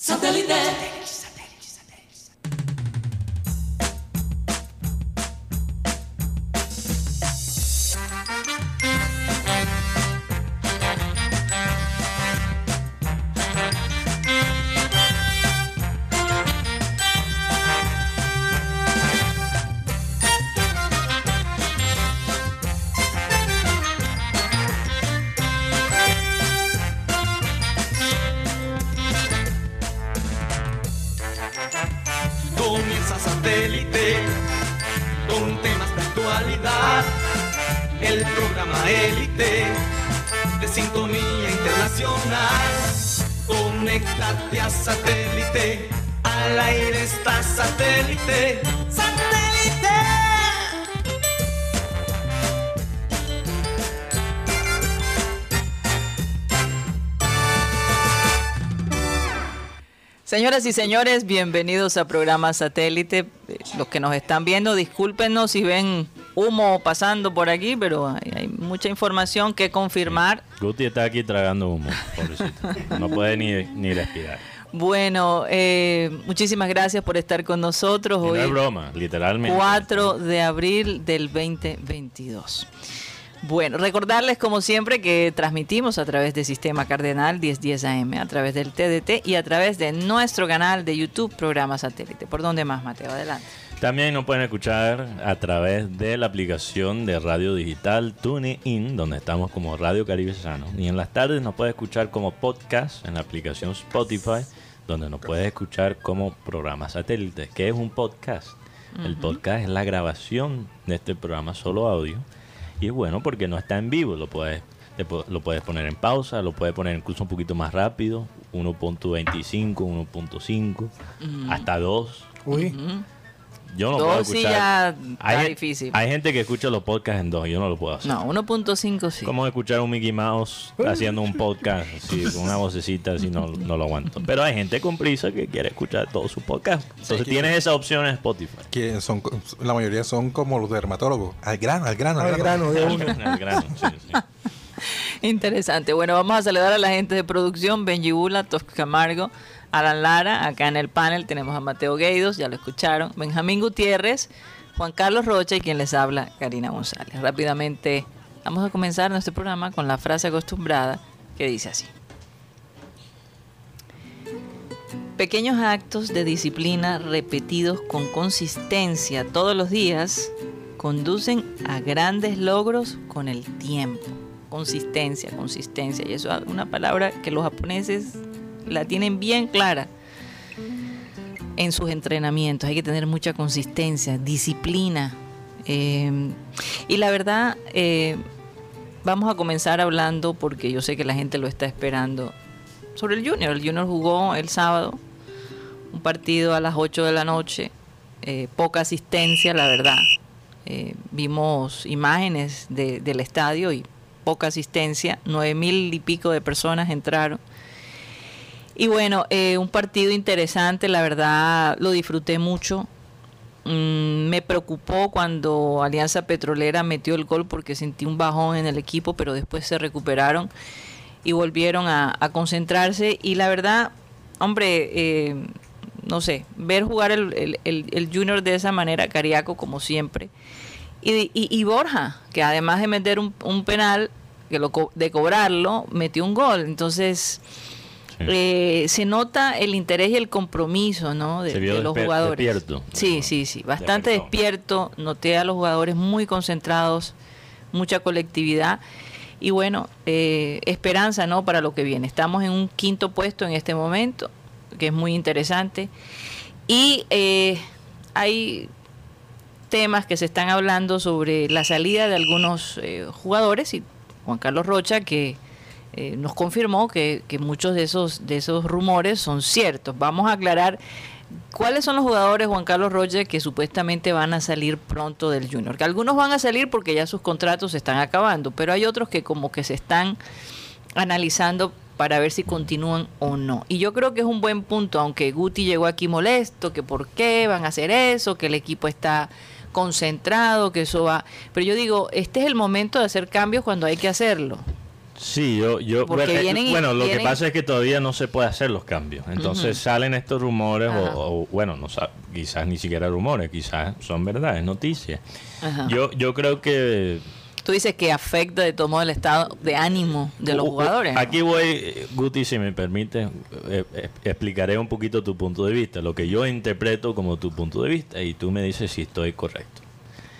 Satellite. Señoras y señores, bienvenidos a programa Satélite. Los que nos están viendo, discúlpenos si ven humo pasando por aquí, pero hay, mucha información que confirmar. Guti está aquí tragando humo, pobrecito. No puede ni, ni respirar. Bueno, eh, muchísimas gracias por estar con nosotros. hoy no es broma, literalmente. 4 de abril del 2022. Bueno, recordarles como siempre que transmitimos a través del Sistema Cardenal 1010 AM, a través del TDT y a través de nuestro canal de YouTube, Programa Satélite. ¿Por dónde más, Mateo? Adelante. También nos pueden escuchar a través de la aplicación de radio digital TuneIn, donde estamos como Radio Caribe Sano. Y en las tardes nos puede escuchar como podcast en la aplicación Spotify, donde nos puede escuchar como programa satélite, que es un podcast. El podcast es la grabación de este programa solo audio y es bueno porque no está en vivo, lo puedes, lo puedes poner en pausa, lo puedes poner incluso un poquito más rápido, 1.25, 1.5, hasta 2. Uy. Yo no puedo escuchar. hay, difícil. Hay gente que escucha los podcasts en dos, yo no lo puedo hacer. No, 1.5 sí. Como escuchar a un Mickey Mouse haciendo un podcast así, con una vocecita así, no, no lo aguanto. Pero hay gente con prisa que quiere escuchar todo su podcast. Entonces tienes esa opción en Spotify. Que son, la mayoría son como los dermatólogos. Al grano, al grano, al, grano. de uno. al grano, sí, sí. Interesante. Bueno, vamos a saludar a la gente de producción, Benji Bula, Tosca Camargo. Alan Lara, acá en el panel tenemos a Mateo Gueidos, ya lo escucharon, Benjamín Gutiérrez, Juan Carlos Rocha y quien les habla, Karina González. Rápidamente vamos a comenzar nuestro programa con la frase acostumbrada que dice así. Pequeños actos de disciplina repetidos con consistencia todos los días conducen a grandes logros con el tiempo. Consistencia, consistencia. Y eso es una palabra que los japoneses la tienen bien clara en sus entrenamientos. Hay que tener mucha consistencia, disciplina. Eh, y la verdad, eh, vamos a comenzar hablando, porque yo sé que la gente lo está esperando, sobre el Junior. El Junior jugó el sábado un partido a las 8 de la noche, eh, poca asistencia, la verdad. vimos imágenes del estadio y poca asistencia, nueve mil y pico de personas entraron. Y bueno, eh, un partido interesante, la verdad lo disfruté mucho. Mm, me preocupó cuando Alianza Petrolera metió el gol porque sentí un bajón en el equipo, pero después se recuperaron y volvieron a, concentrarse. Y la verdad, hombre, eh, no sé, ver jugar el, el, Junior de esa manera, Cariaco como siempre. Y, y, Borja, que además de meter un, un penal, que lo, de cobrarlo, metió un gol. Entonces eh, se nota el interés y el compromiso ¿no? de, los jugadores. Despierto. Sí, sí, sí, bastante despierto. Noté a los jugadores muy concentrados, mucha colectividad y bueno, eh, esperanza ¿no? para lo que viene. Estamos en un quinto puesto en este momento, que es muy interesante. Y eh, hay temas que se están hablando sobre la salida de algunos jugadores y Juan Carlos Rocha, que eh, nos confirmó que, muchos de esos, de esos rumores son ciertos. Vamos a aclarar cuáles son los jugadores, Juan Carlos Roger, que supuestamente van a salir pronto del Junior. Que algunos van a salir porque ya sus contratos se están acabando, pero hay otros que como que se están analizando para ver si continúan o no. Y yo creo que es un buen punto, aunque Guti llegó aquí molesto, que por qué van a hacer eso, que el equipo está concentrado, que eso va... Pero yo digo, este es el momento de hacer cambios cuando hay que hacerlo. Sí, yo, yo bueno, lo que pasa es que todavía no se puede hacer los cambios. Entonces salen estos rumores o, bueno, no quizás ni siquiera rumores, quizás son verdad, es noticia. Yo yo creo que Tú dices que afecta de todo modo el estado de ánimo de los jugadores. Aquí voy, Guti, si me permite, eh, eh, explicaré un poquito tu punto de vista, lo que yo interpreto como tu punto de vista y tú me dices si estoy correcto.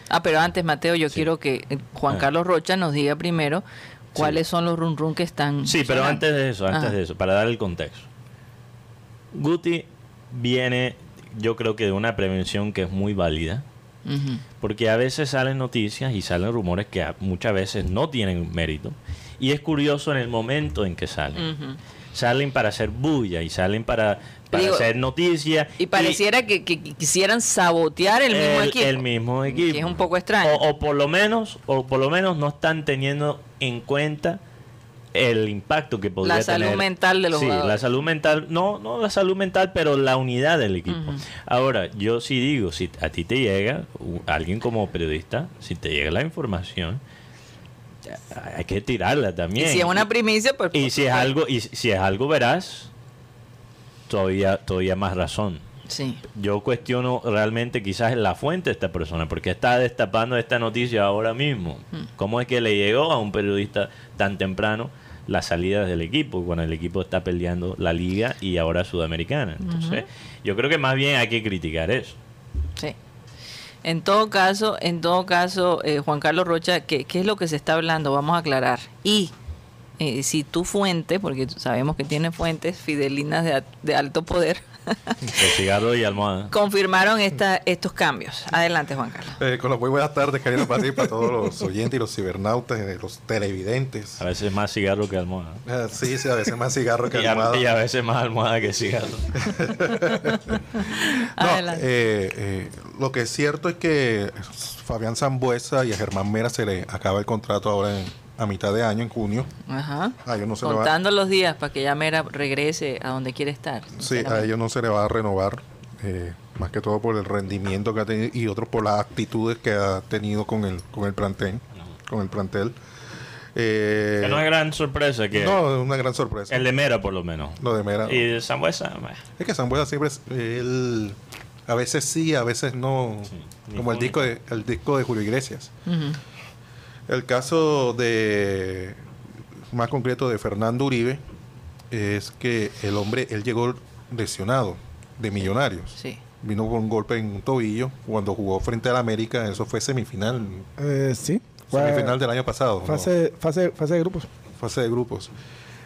Ah, pero antes, Mateo, yo quiero que eh, Juan ah. Carlos Rocha nos diga primero cuáles son los run run que están. Sí, pero antes de eso, antes de eso, para dar el contexto. Guti viene, yo creo que de una prevención que es muy válida porque a veces salen noticias y salen rumores que muchas veces no tienen mérito. Y es curioso en el momento en que salen. Salen para hacer bulla y salen para, hacer noticias. Y pareciera que, quisieran sabotear el, mismo equipo. El mismo equipo. Que es un poco extraño. O, por lo menos, o por lo menos no están teniendo en cuenta el impacto que podría tener. La salud mental de los sí, la salud mental, no, no la salud mental, pero la unidad del equipo. Ahora, yo sí digo, si a ti te llega, alguien como periodista, si te llega la información, hay que tirarla también. Y si es una primicia, pues... Y si es algo, y si es algo verás, todavía, todavía más razón. Sí. Yo cuestiono realmente quizás la fuente de esta persona, porque está destapando esta noticia ahora mismo. ¿Cómo es que le llegó a un periodista tan temprano las salidas del equipo, cuando el equipo está peleando la liga y ahora sudamericana. Entonces, yo creo que más bien hay que criticar eso. Sí. En todo caso, en todo caso, eh, Juan Carlos Rocha, ¿qué, es lo que se está hablando? Vamos a aclarar. Y eh, si tu fuente, porque sabemos que tiene fuentes fidelinas de, de alto poder, el cigarro y almohada. Confirmaron esta, estos cambios. Adelante, Juan Carlos. Eh, con los muy buenas tardes, querido para para todos los oyentes y los cibernautas, y los televidentes. A veces más cigarro que almohada. Ah, sí, sí, a veces más cigarro que almohada. y a veces más almohada que cigarro. Eh, eh, lo que es cierto es que Fabián Zambuesa y a Germán Mera se le acaba el contrato ahora en a mitad de año, en junio. Ajá. Contando los días para que ya Mera regrese a donde quiere estar. Sí, a ellos no se le va a renovar, eh, más que todo por el rendimiento que ha tenido y otros por las actitudes que ha tenido con el, con el plantel. Con el plantel. Eh, que no es gran sorpresa que... No, es una gran sorpresa. El de Mera, por lo menos. Lo de Mera. Y de Sambuesa... Es que Sambuesa siempre es... Él, a veces sí, a veces no. como el disco, de, el disco de Julio Iglesias. El caso de más concreto de Fernando Uribe es que el hombre, él llegó lesionado de millonarios. Sí. Vino con un golpe en un tobillo cuando jugó frente al América, eso fue semifinal. Eh, sí. Semifinal del año pasado. Fase, fase, fase de grupos. Fase de grupos.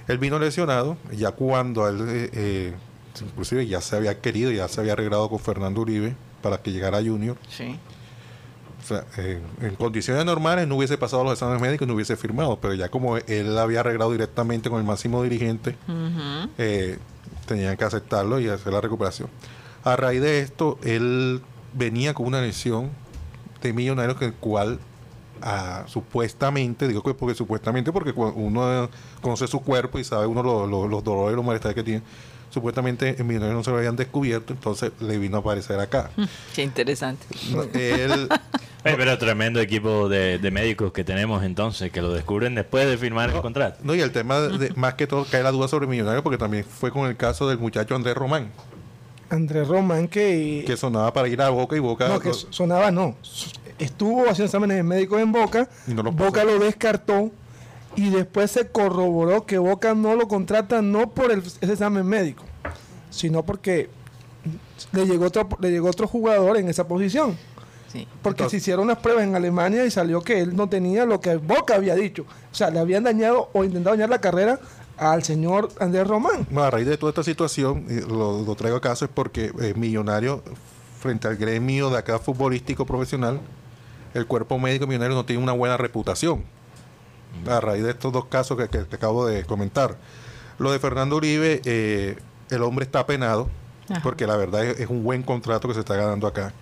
Él vino lesionado, ya cuando él, eh, eh, inclusive ya se había querido, ya se había arreglado con Fernando Uribe para que llegara a Junior. Sí. O sea, en condiciones normales no hubiese pasado los exámenes médicos y no hubiese firmado, pero ya como él había arreglado directamente con el máximo dirigente, eh, tenían que aceptarlo y hacer la recuperación. A raíz de esto, él venía con una lesión de millonarios que el cual ah, supuestamente, digo que porque supuestamente porque uno conoce su cuerpo y sabe uno los dolores y los malestares que tiene, supuestamente en Millonarios no se lo habían descubierto, entonces le vino a aparecer acá. Qué interesante. Él, pero tremendo equipo de, médicos que tenemos entonces, que lo descubren después de firmar el contrato. No, y el tema, de, más que todo, cae la duda sobre Millonarios, porque también fue con el caso del muchacho Andrés Román. Andrés Román, que. Que sonaba para ir a Boca y Boca. No, que sonaba no. Estuvo haciendo exámenes médicos en Boca. Boca lo descartó. Y después se corroboró que Boca no lo contrata no por el, ese examen médico, sino porque le llegó otro, le llegó otro jugador en esa posición. Porque se hicieron unas pruebas en Alemania y salió que él no tenía lo que Boca había dicho. O sea, le habían dañado o intentado dañar la carrera al señor Andrés Román. a raíz de toda esta situación, lo, lo traigo a caso es porque eh, Millonario, frente al gremio de acá futbolístico profesional, el cuerpo médico millonario no tiene una buena reputación. A raíz de estos dos casos que, que, acabo de comentar. Lo de Fernando Uribe, eh, el hombre está penado porque la verdad es, un buen contrato que se está ganando acá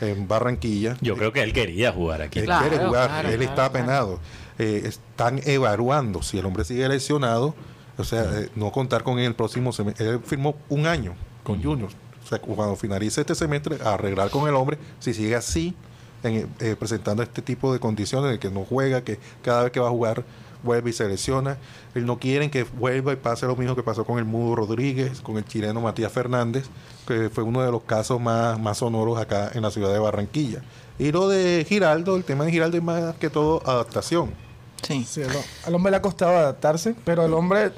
en Barranquilla. Yo creo que él quería jugar aquí. Él quiere jugar, él está apenado. Eh, están evaluando si el hombre sigue lesionado, o sea, eh, no contar con él el próximo semestre. Él firmó un año con Junior. O sea, cuando finalice este semestre, arreglar con el hombre, si sigue así, eh, presentando este tipo de condiciones de que no juega, que cada vez que va a jugar vuelve y se lesiona. No quieren que vuelva y pase lo mismo que pasó con el Mudo Rodríguez, con el chileno Matías Fernández, que fue uno de los casos más, más sonoros acá en la ciudad de Barranquilla. Y lo de Giraldo, el tema de Giraldo es más que todo adaptación. Sí. Sí, al, al hombre le ha costado adaptarse, pero el hombre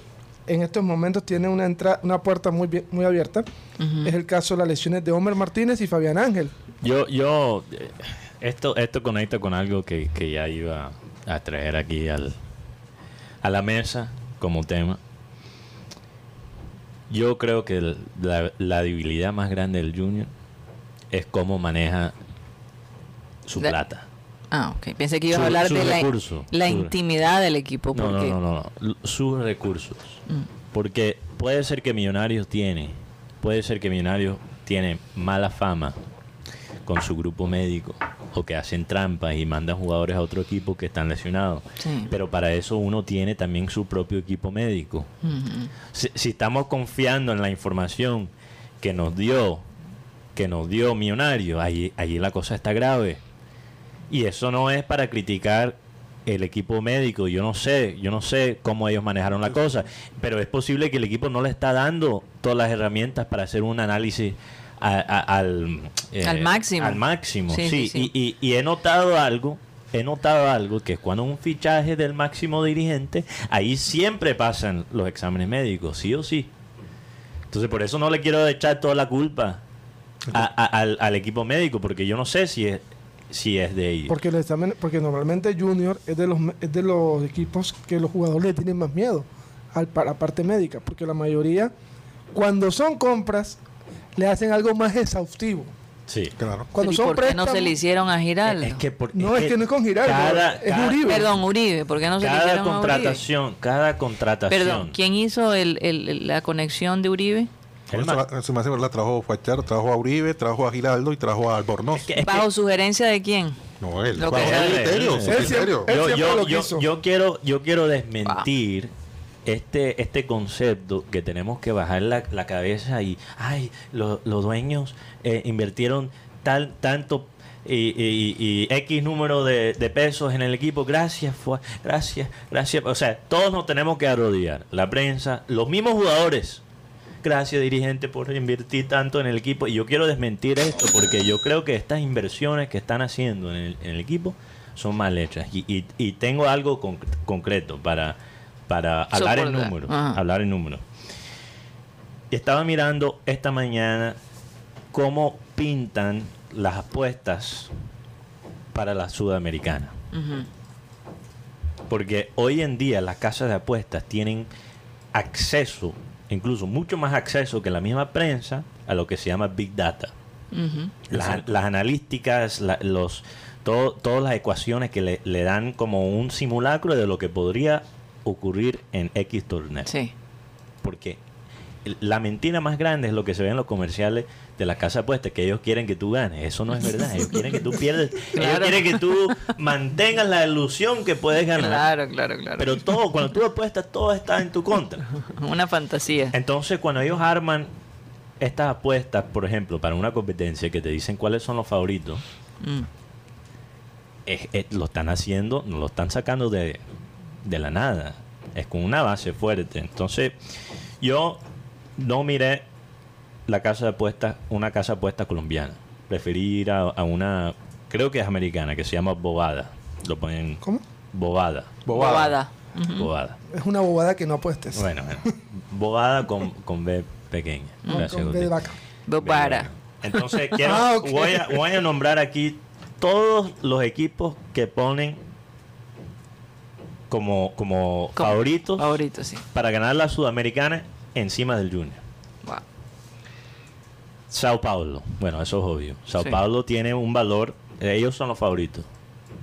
en estos momentos tiene una entra- una puerta muy bien- muy abierta. Es el caso de las lesiones de Homer Martínez y Fabián Ángel. Yo, yo, eh, esto, esto conecta con algo que, que ya iba a traer aquí al, a la mesa como tema. Yo creo que el- la, la debilidad más grande del Junior es cómo maneja su La- plata. Ah, ok. Pensé que ibas Su- a hablar de la, la su- intimidad del equipo. No, no, porque no, no, no. Sus recursos. Mm. Porque puede ser que Millonarios tiene, puede ser que Millonarios tiene mala fama con su grupo médico o que hacen trampas y mandan jugadores a otro equipo que están lesionados. Sí. Pero para eso uno tiene también su propio equipo médico. Si, si estamos confiando en la información que nos dio, que nos dio Millonario, ahí, allí la cosa está grave. Y eso no es para criticar el equipo médico. Yo no sé, yo no sé cómo ellos manejaron la cosa, pero es posible que el equipo no le está dando todas las herramientas para hacer un análisis a- a- al, eh, Al máximo. Al máximo, Sí, sí. sí, sí. Y, y- y he notado algo. He notado algo que es cuando un fichaje del máximo dirigente, ahí siempre pasan los exámenes médicos, sí o sí. Entonces por eso no le quiero echar toda la culpa a- a- al, al equipo médico, porque yo no sé si es, si es de ellos. Porque, el examen, porque normalmente Junior es de, los, es de los equipos que los jugadores le tienen más miedo al, a la parte médica. Porque la mayoría, cuando son compras, le hacen algo más exhaustivo. Sí. Claro. Cuando ¿Y son por qué no se le hicieron a Giraldo? Es que por- No, es que no es con Giraldo, Cada, es cada- Uribe. Perdón, Uribe. ¿Por qué no se le cada hicieron a Uribe? contratación, cada contratación. Perdón, ¿quién hizo el, el- la conexión de Uribe? El la- Su máximo la trajo Fachar, trajo a Uribe, trajo a Giraldo y trajo a Albornoz. Es que- es que- ¿Bajo sugerencia de quién? no, él. Lo bajo que criterio, Él él yo quiero yo quiero desmentir este este concepto que tenemos que bajar la, la cabeza y ay lo- los dueños eh, invirtieron tal tanto y, X número de, de pesos en el equipo gracias fue gracias gracias o sea todos nos tenemos que arrodillar la prensa los mismos jugadores Gracias dirigente por invertir tanto en el equipo. Y yo quiero desmentir esto porque yo creo que estas inversiones que están haciendo en el, equipo son mal hechas. Y, y- tengo algo conc- concreto para, para hablar en números. Ajá. Hablar en números. Y estaba mirando esta mañana cómo pintan las apuestas para la sudamericana. Porque hoy en día las casas de apuestas tienen acceso, incluso mucho más acceso que la misma prensa, a lo que se llama Big Data. Las, las analísticas, la- los, todo- todas las ecuaciones que le, le dan como un simulacro de lo que podría ocurrir en X torneo. Sí. Porque la mentira más grande es lo que se ve en los comerciales de la casa apuesta, que ellos quieren que tú ganes. Eso no es verdad. Ellos quieren que tú pierdas. Ellos quieren que tú mantengas la ilusión que puedes ganar. Claro, claro, claro. Pero todo, cuando tú apuestas, todo está en tu contra. Una fantasía. Entonces, cuando ellos arman estas apuestas, por ejemplo, para una competencia que te dicen cuáles son los favoritos, Mm. es- es- lo están haciendo, no lo están sacando de, de la nada. Es con una base fuerte. Entonces, yo no miré la casa de apuestas, una casa de apuestas colombiana. Preferí ir a, a una, creo que es americana, que se llama Bobada. Lo ponen ¿Cómo? Bobada. Bobada. Bobada. Es una bobada que no apuestes. Bueno, bueno. Bobada con, con B pequeña. No, Gracias, con B de vaca. Bobada. Entonces, quiero, Ah, voy, a, voy a nombrar aquí todos los equipos que ponen como, como, Como favoritos Favorito, sí. para ganar la Sudamericana encima del Junior. Wow. Sao Paulo, bueno, eso es obvio. Sao Sí. Paulo tiene un valor, ellos son los favoritos.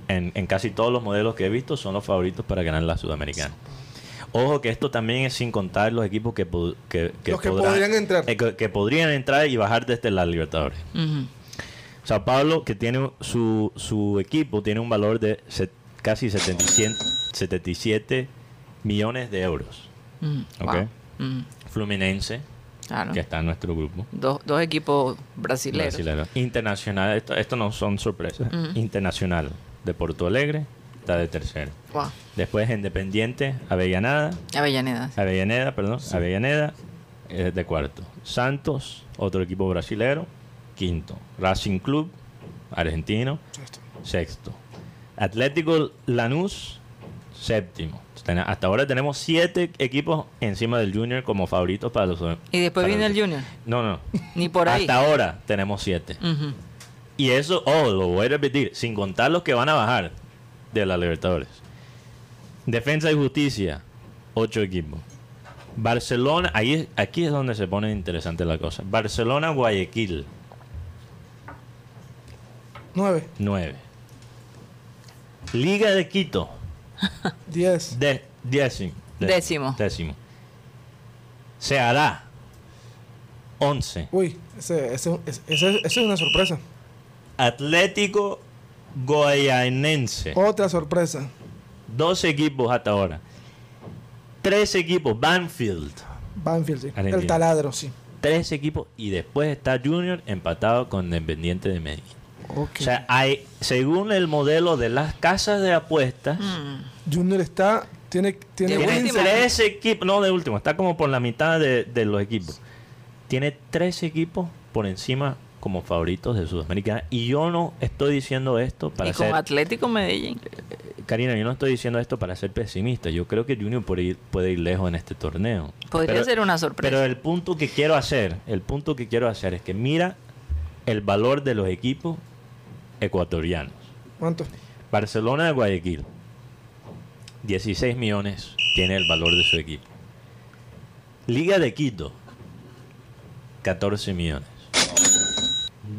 En, en casi todos los modelos que he visto son los favoritos para ganar la Sudamericana. Ojo que esto también es sin contar los equipos que, pod- que, Los que podrían entrar. eh, que, que podrían entrar y bajar desde la Libertadores. Sao Paulo, que tiene su, su equipo, tiene un valor de casi 77, 77 millones de euros. Wow. Ujú. Fluminense, Claro. que está en nuestro grupo. Dos, dos equipos brasileños. Brasilero. Internacional, esto, esto no son sorpresas. Ujú. Internacional de Porto Alegre, está de tercero. Después Independiente, Avellaneda. Avellaneda. Avellaneda, perdón. Avellaneda es de cuarto. Santos, otro equipo brasilero, quinto. Racing Club, argentino, sexto. Atlético Lanús, séptimo. Hasta ahora tenemos siete equipos encima del Junior como favoritos para los. ¿Y después viene el Junior? No, no. Ni por ahí. Hasta ahora tenemos siete. Y eso, oh, lo voy a repetir, sin contar los que van a bajar de la Libertadores. Defensa y Justicia, ocho equipos. Barcelona, ahí, aquí es donde se pone interesante la cosa. Barcelona, Guayaquil. Nueve. Nueve. Liga de Quito. Diez. De, décimo. décimo. Décimo. Ceará. Once. Uy, ese, ese, ese, es una sorpresa. Atlético Goyanense. Otra sorpresa. Dos equipos hasta ahora. Tres equipos. Banfield. Banfield, sí. El taladro, sí. Tres equipos. Y después está Junior empatado con Independiente de Medellín. O sea, hay, según el modelo de las casas de apuestas, mm. Junior está, tiene, tiene, tres equipos, no de último, está como por la mitad de, los equipos. Tiene tres equipos por encima como favoritos de Sudamericana. Y yo no estoy diciendo esto para ¿Y con Atlético Medellín. Eh, Karina, yo no estoy diciendo esto para ser pesimista. Yo creo que Junior puede ir, puede ir lejos en este torneo. Podría ser una sorpresa. Pero el punto que quiero hacer, el punto que quiero hacer es que mira el valor de los equipos ecuatorianos. ¿Cuánto? Barcelona de Guayaquil. 16 millones tiene el valor de su equipo. Liga de Quito. 14 millones.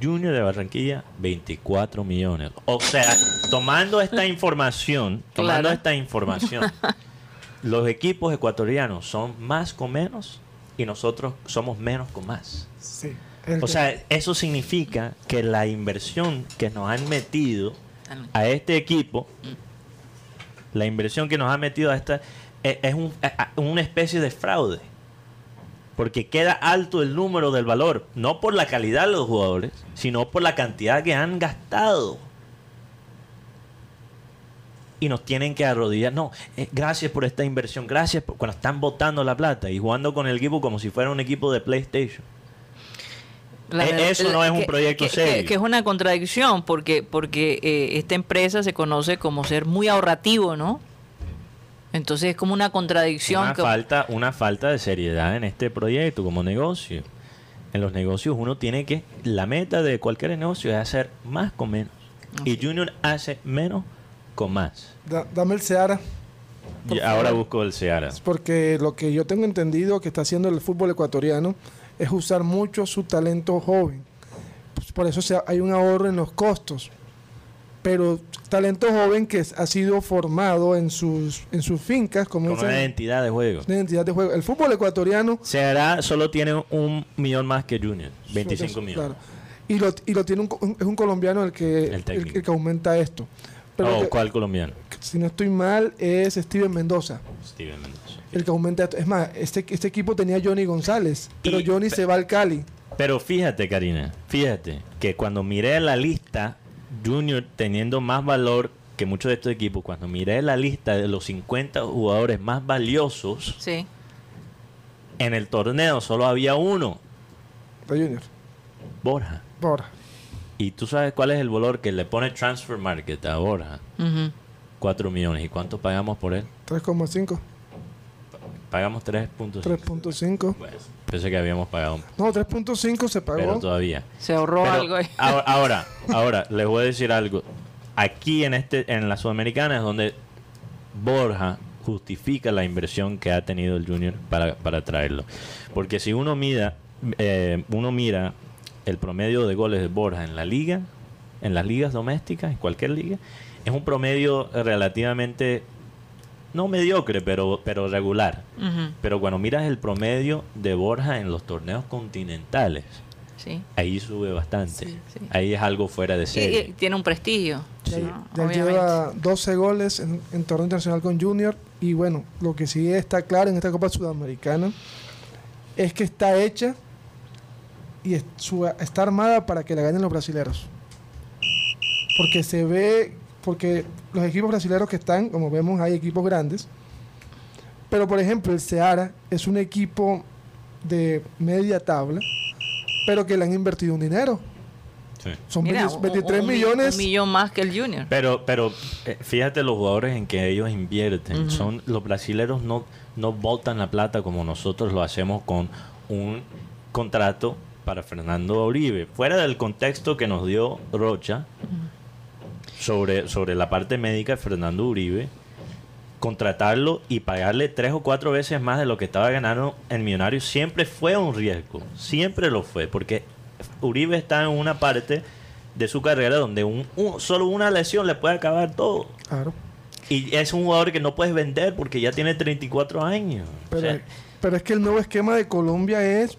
Junior de Barranquilla, 24 millones. O sea, tomando esta información, tomando esta información, los equipos ecuatorianos son más con menos y nosotros somos menos con más. Sí. O sea, eso significa que la inversión que nos han metido a este equipo, la inversión que nos ha metido a esta, e, es, una especie de fraude. Porque queda alto el número del valor, no por la calidad de los jugadores, sino por la cantidad que han gastado. Y nos tienen que arrodillar. No, eh, gracias por esta inversión, gracias por cuando están botando la plata y jugando con el equipo como si fuera un equipo de PlayStation. E-, eso no es un proyecto serio. Que, es una contradicción, porque, porque eh, esta empresa se conoce como ser muy ahorrativo, ¿no? Entonces es como una contradicción. Una, falta, una falta de seriedad en este proyecto como negocio. En los negocios uno tiene que... La meta de cualquier negocio es hacer más con menos. Y Junior hace menos con más. dame el Seara. Y ahora busco el Seara. Porque lo que yo tengo entendido que está haciendo el fútbol ecuatoriano es usar mucho su talento joven. Pues por eso hay un ahorro en los costos. Pero talento joven que ha sido formado en sus en sus fincas como, una identidad de juego. Una identidad de juego. El fútbol ecuatoriano se hará solo tiene un millón más que Junior, 25 millones. Y lo, y lo tiene un, es un colombiano el que el, que aumenta esto. Pero oh, ¿cuál colombiano? Si no estoy mal es Steven Mendoza. Steven Mendoza el que aumenta esto. Es más, este, este equipo tenía Johnny González, pero Johnny se va al Cali. Pero fíjate, Karina, fíjate que cuando miré la lista, Junior teniendo más valor que muchos de estos equipos, cuando miré la lista de los 50 jugadores más valiosos, sí. en el torneo solo había uno. De Junior. Borja. Borja. ¿Y tú sabes cuál es el valor que le pone Transfer Market a Borja? 4 millones. ¿Y cuánto pagamos por él? 3,5. Pagamos 3.5. 3.5. pensé que habíamos pagado. No, 3.5 se pagó. Pero todavía. Se ahorró algo ahí. Ahora, ahora, les voy a decir algo. Aquí en este en la Sudamericana es donde Borja justifica la inversión que ha tenido el Junior para, para traerlo. Porque si uno mira, eh, uno mira el promedio de goles de Borja en la liga, en las ligas domésticas, en cualquier liga, es un promedio relativamente no mediocre, pero, pero regular. Pero cuando miras el promedio de Borja en los torneos continentales, ahí sube bastante. Ahí es algo fuera de serie. tiene un prestigio. Lleva 12 goles en, torneo internacional con Junior. Y bueno, lo que sí está claro en esta Copa Sudamericana es que está hecha y está armada para que la ganen los brasileños. Porque se ve porque los equipos brasileños que están, como vemos, hay equipos grandes. Pero, por ejemplo, el Seara es un equipo de media tabla, pero que le han invertido un dinero. Son 23 millones. Un millón más que el Junior. Pero, pero eh, fíjate los jugadores en que ellos invierten. Son Los brasileños no, no botan la plata como nosotros lo hacemos con un contrato para Fernando Uribe. Fuera del contexto que nos dio Rocha sobre, sobre la parte médica de Fernando Uribe, contratarlo y pagarle tres o cuatro veces más de lo que estaba ganando el millonario siempre fue un riesgo. Siempre lo fue, porque Uribe está en una parte de su carrera donde un, solo una lesión le puede acabar todo. Claro. Y es un jugador que no puedes vender porque ya tiene 34 años. Pero, pero es que el nuevo esquema de Colombia es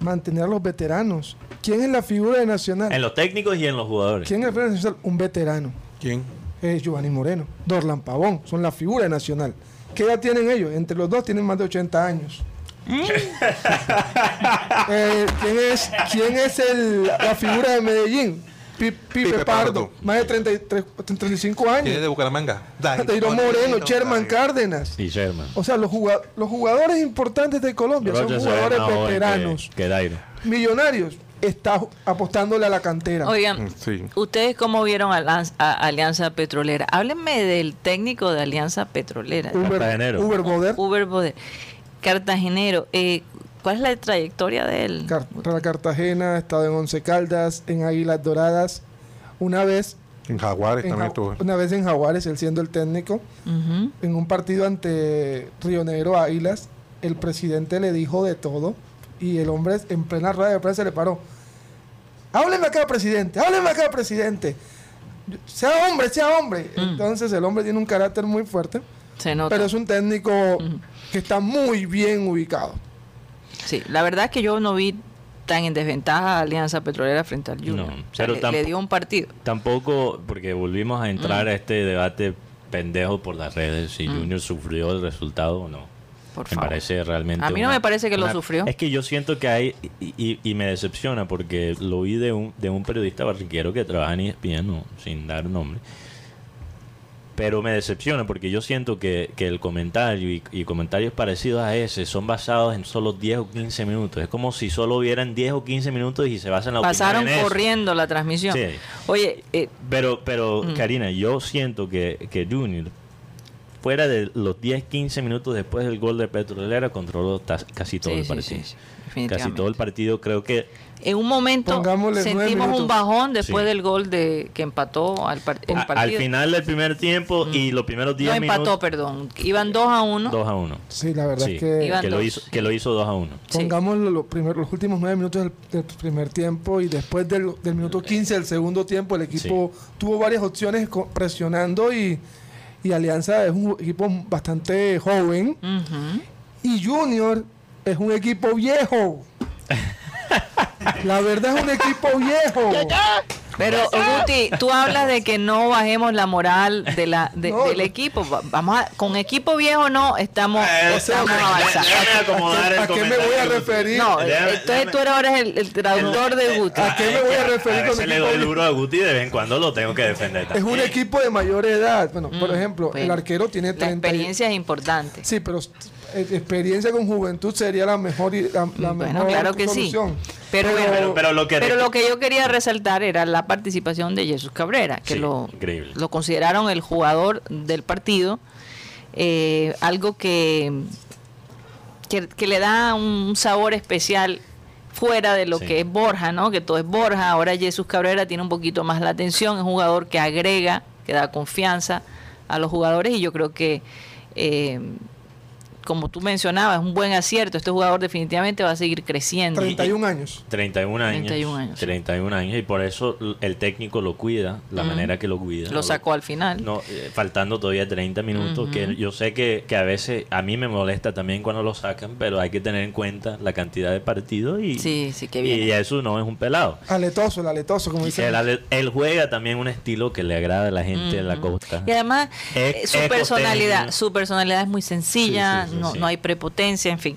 mantener a los veteranos. ¿Quién es la figura de Nacional? En los técnicos y en los jugadores. ¿Quién es la Nacional? Un veterano. ¿Quién? Es Giovanni Moreno. Dorlan Pavón. Son la figura de Nacional. ¿Qué edad tienen ellos? Entre los dos tienen más de 80 años. Eh, ¿quién, es, ¿Quién es el, la figura de Medellín? Pipe, Pardo, más de 33, 35 años. ¿Quién es de Bucaramanga? Tairo Moreno, Sherman Cárdenas. Y Sherman. O sea, los, los jugadores importantes de Colombia son jugadores veteranos. Millonarios está apostándole a la cantera. Oigan, mm, ¿ustedes cómo vieron a, Alianza Petrolera? Háblenme del técnico de Alianza Petrolera. Uber, Uber Boder. Uber Boder cartagenero. Eh, ¿Cuál es la trayectoria de él? para Cartagena, ha estado en Once Caldas, en Águilas Doradas. Una vez. En Jaguares también estuvo. Una vez en Jaguares, él siendo el técnico. En un partido ante Río Negro Águilas, el presidente le dijo de todo. Y el hombre en plena rueda de prensa le paró. Hábleme acá, presidente. Hábleme acá, presidente. Sea hombre, sea hombre. Mm. Entonces el hombre tiene un carácter muy fuerte. Se nota. Pero es un técnico que está muy bien ubicado. Sí, la verdad es que yo no vi tan en desventaja a Alianza Petrolera frente al Junior. No, le, dio un partido. Tampoco, porque volvimos a entrar mm. a este debate pendejo por las redes, si mm. Junior sufrió el resultado o no. Por me parece realmente. A mí no me parece que lo sufrió. Es que yo siento que hay, y, me decepciona porque lo vi de un, de un periodista barriquero que trabaja en ESPN, sin dar nombre, pero me decepciona porque yo siento que, el comentario y, comentarios parecidos a ese son basados en solo 10 o 15 minutos. Es como si solo hubieran 10 o 15 minutos y se basan en la Pasaron corriendo la transmisión. Sí. Oye, eh, pero, pero mm. Karina, yo siento que, que Junior, fuera de los 10, 15 minutos después del gol de Petrolera, controló casi todo el partido. Casi todo el partido. Creo que en un momento sentimos un bajón después del gol de que empató al partido. Al final del primer tiempo y mm. los primeros 10 minutos. No empató, perdón. Iban 2 a 1. 2 a 1. Sí, la verdad es que, que lo, hizo, que lo hizo 2 a 1. Pongamos los, primeros, los últimos 9 minutos del, primer tiempo y después del, del, minuto 15 del segundo tiempo el equipo tuvo varias opciones presionando y, y, Alianza es un equipo bastante joven. Y Junior es un equipo viejo. La verdad es un equipo viejo. Pero Guti, tú hablas de que no bajemos la moral de la del equipo. Vamos a, con equipo viejo no estamos, eh, estamos avanzando. ¿A, qué me voy a referir? No, entonces tú eres el, el traductor de Guti. ¿A qué me voy a referir a con le doy duro a Guti de vez en cuando lo tengo que defender. Es un equipo de mayor edad. Bueno, por mm, ejemplo, el arquero tiene 30 La experiencia es importante. Sí, pero eh, experiencia con juventud sería la mejor la, la bueno, claro que solución. sí pero, pero, lo que pero lo que yo quería resaltar era la participación de Jesús Cabrera que lo, lo consideraron el jugador del partido eh, algo que, que, le da un sabor especial fuera de lo que es Borja, ¿no? Que todo es Borja. Ahora Jesús Cabrera tiene un poquito más la atención, es un jugador que agrega, que da confianza a los jugadores y yo creo que eh, como tú mencionabas, es un buen acierto. Este jugador definitivamente va a seguir creciendo. 31 años. 31 años. 31 años. 31 años. Y por eso el técnico lo cuida, la manera que lo cuida. Lo sacó al final. No, eh, faltando todavía 30 minutos, que yo sé que, a veces a mí me molesta también cuando lo sacan, pero hay que tener en cuenta la cantidad de partidos y, sí, sí, que y eso no es un pelado. Aletoso, el aletoso, como dice. Él, juega también un estilo que le agrada a la gente en la costa. Y además, eh, su personalidad, su personalidad es muy sencilla no, no hay prepotencia, en fin.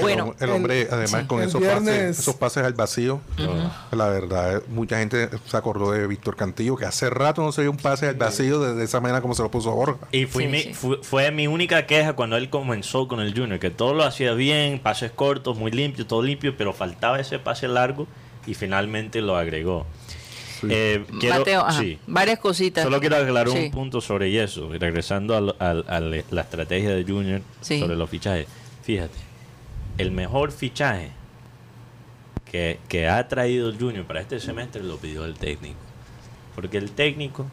bueno, el, hombre, además, con esos, pases, esos pases al vacío, la verdad, mucha gente se acordó de Víctor Cantillo, que hace rato no se vio un pase al vacío de, esa manera como se lo puso Borja. Y fue, mi, fue, mi única queja cuando él comenzó con el Junior, que todo lo hacía bien, pases cortos, muy limpio, todo limpio, pero faltaba ese pase largo y finalmente lo agregó. Eh, Mateo, varias cositas. Solo quiero aclarar un punto sobre eso, regresando a, la estrategia de Junior sobre los fichajes. Fíjate, el mejor fichaje que, que ha traído el Junior para este semestre lo pidió el técnico. Porque el técnico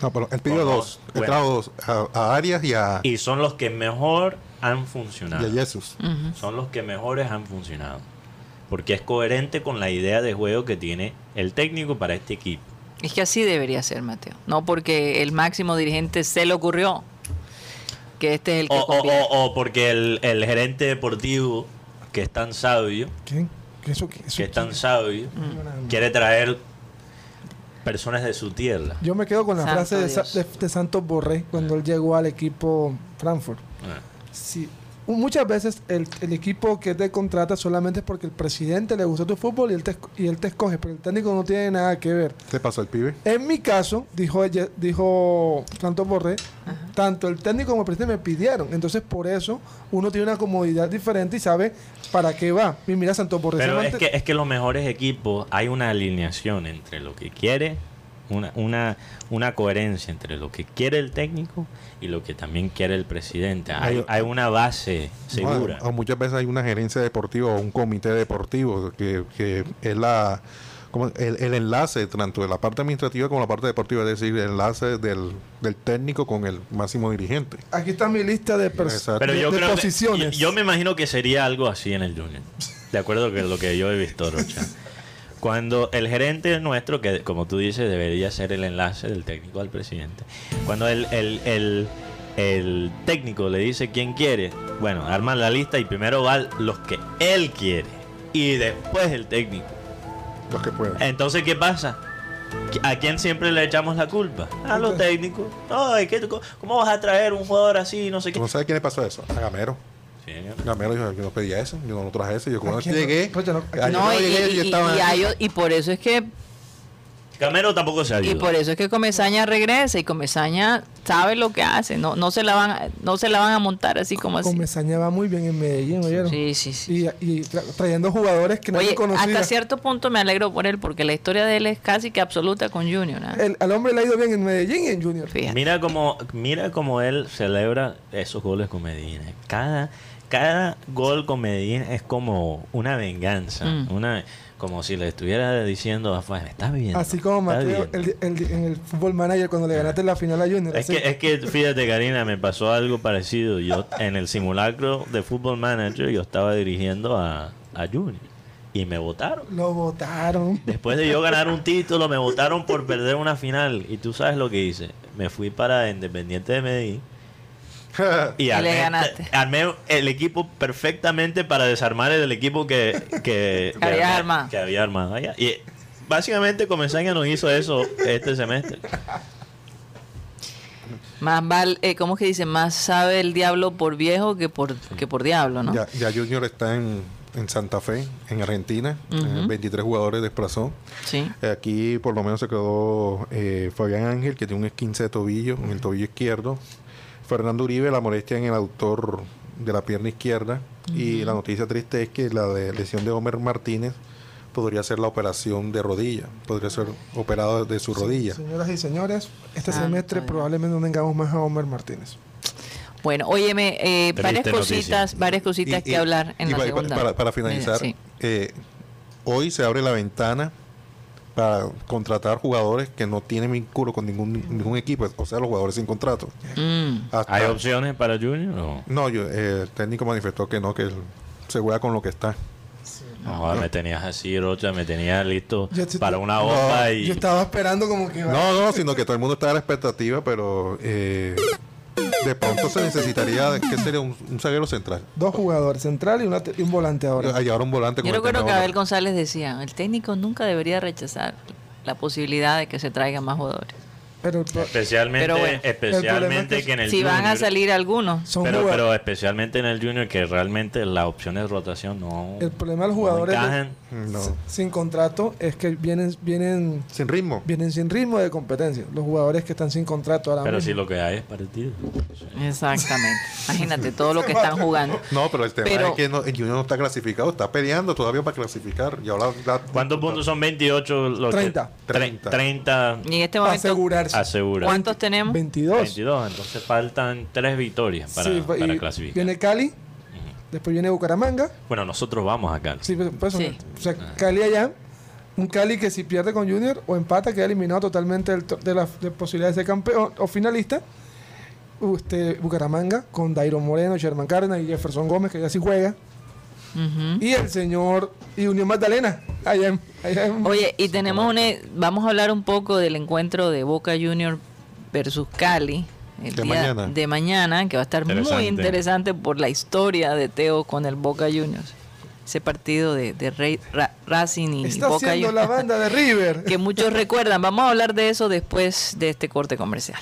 no, pero él pidió dos. dos. A, Arias y a. Y son los que mejor han funcionado. Y a Jesús. Son los que mejores han funcionado porque es coherente con la idea de juego que tiene el técnico para este equipo. Es que así debería ser, Mateo. No porque el máximo dirigente se le ocurrió que este es el que o, porque el, gerente deportivo, que es tan sabio, ¿Quién? que es tan sabio, mm. quiere traer personas de su tierra. Yo me quedo con la frase de, Santos Borré cuando él llegó al equipo Frankfurt. Ah. Sí, muchas veces el, equipo que te contrata solamente es porque el presidente le gusta tu fútbol y él te, y él te escoge, pero el técnico no tiene nada que ver. ¿Qué pasó el pibe? En mi caso, dijo dijo Santos Borré, tanto el técnico como el presidente me pidieron. Entonces, por eso, uno tiene una comodidad diferente y sabe para qué va. Y mira, Santos Borré. Pero es que, es que los mejores equipos, hay una alineación entre lo que quiere una, una, una coherencia entre lo que quiere el técnico y lo que también quiere el presidente. Hay, hay una base segura. o muchas veces hay una gerencia deportiva o un comité deportivo que, que es la como el, el, enlace tanto de la parte administrativa como la parte deportiva, es decir, el enlace del, del técnico con el máximo dirigente. Aquí está mi lista de, Pero yo posiciones. yo, me imagino que sería algo así en el Junior, de acuerdo con lo que yo he visto, Rocha. Cuando el gerente nuestro, que como tú dices, debería ser el enlace del técnico al presidente, cuando el, el, técnico le dice quién quiere, bueno, arma la lista y primero van los que él quiere y después el técnico. Los que pueden. Entonces, ¿qué pasa? ¿A quién siempre le echamos la culpa? A los técnicos. Ay, ¿cómo vas a traer un jugador así? No sé qué. ¿No sabes quién le pasó eso? A Gamero. Gamero dijo, yo no pedía eso, yo no traje eso. Yo cuando llegué, no, y, y, por eso es que Gamero tampoco se ayuda. Y por eso es que Comesaña regresa y Comesaña sabe lo que hace, no no se la van a, no se la van a montar así como así. Comesaña va muy bien en Medellín, ¿oyeron? Sí, sí, sí. Y, trayendo jugadores que no Oye, hasta cierto punto me alegro por él porque la historia de él es casi que absoluta con Junior. El, al hombre le ha ido bien en Medellín y en Junior. Mira cómo mira cómo él celebra esos goles con Medellín. Cada cada gol con Medellín es como una venganza, mm. una como si le estuviera diciendo a ah, está bien. Así como Mateo en el fútbol manager cuando le ganaste la final a Junior. Es que, es que, fíjate, Karina, me pasó algo parecido. Yo en el simulacro de fútbol manager yo estaba dirigiendo a, a Junior y me votaron. Lo votaron. Después de yo ganar un título, me votaron por perder una final. Y tú sabes lo que hice. Me fui para Independiente de Medellín y, armé, le ganaste. armé el equipo perfectamente para desarmar el equipo que, que, había armado. Que había armado Y básicamente Comesaña nos hizo eso este semestre. Más val, eh, ¿cómo es que dice? Más sabe el diablo por viejo que por, que por diablo, ¿no? Ya, ya Junior está en, en Santa Fe, en Argentina. 23 eh, jugadores desplazó. Sí. Eh, aquí por lo menos se quedó eh, Fabián Ángel, que tiene un esquince de tobillo, en el tobillo izquierdo. Fernando Uribe, la molestia en el autor de la pierna izquierda. Y la noticia triste es que la de lesión de Homer Martínez podría ser la operación de rodilla, podría ser operado de su rodilla. Señoras y señores, este ah, semestre probablemente no tengamos más a Homer Martínez. Bueno, óyeme, eh, varias cositas, varias cositas que hablar en la segunda. Para, finalizar, eh, hoy se abre la ventana para contratar jugadores que no tienen vínculo con ningún ningún equipo, o sea, los jugadores sin contrato. Mm. ¿Hay opciones para Junior? No, no yo, eh, el técnico manifestó que no, que se juega con lo que está. no, me tenías así, Rocha, me tenías listo para una hoja y... Yo estaba esperando como que... No, no, sino que todo el mundo estaba a la expectativa, pero eh, de pronto se necesitaría, ¿qué sería? Un, zaguero central. Dos jugadores, central y, un volante ahora. Y ahora un volante Yo creo que Abel González decía, el técnico nunca debería rechazar la posibilidad de que se traigan más jugadores. Pero Especialmente, Pero bueno. especialmente El problema es que que en el Si van a salir algunos. son pero, jugadores- pero especialmente en el junior que realmente las opciones de rotación no, el problema de los no jugadores de-. No. sin contrato es que vienen vienen Sin ritmo. vienen sin ritmo de competencia. Los jugadores que están sin contrato ahora Pero mismo. si lo que hay es partido. Exactamente. Imagínate todo lo que están jugando. No, pero el tema Pero- es que no- el Junior no está clasificado, está peleando todavía para clasificar. Y ahora la- ¿Cuántos puntos son 28? Lo que- 30. tre- 30 Y en este para momento, asegurarse. asegura. ¿cuántos tenemos? 22. 22, entonces faltan tres victorias para, Sí, para y clasificar. Viene Cali, después viene Bucaramanga. Bueno, nosotros vamos acá. Sí, pues, pues, Sí. O sea, Cali allá. Un Cali que si pierde con Junior o empata queda eliminado totalmente del de las de posibilidades de campeón o finalista. Usted, Bucaramanga con Dairo Moreno, Sherman Cárdenas y Jefferson Gómez, que ya sí juega. Y el señor y Unión Magdalena. Allá en, allá en- Oye, y tenemos un... e- Vamos a hablar un poco del encuentro de Boca Junior versus Cali. El De día mañana. de mañana, que va a estar muy Interesante. por la historia de Teo con el Boca Juniors. Ese partido de, de Rey- Ra- Racing y está Boca Juniors. la banda de River. que muchos recuerdan. Vamos a hablar de eso después de este corte comercial.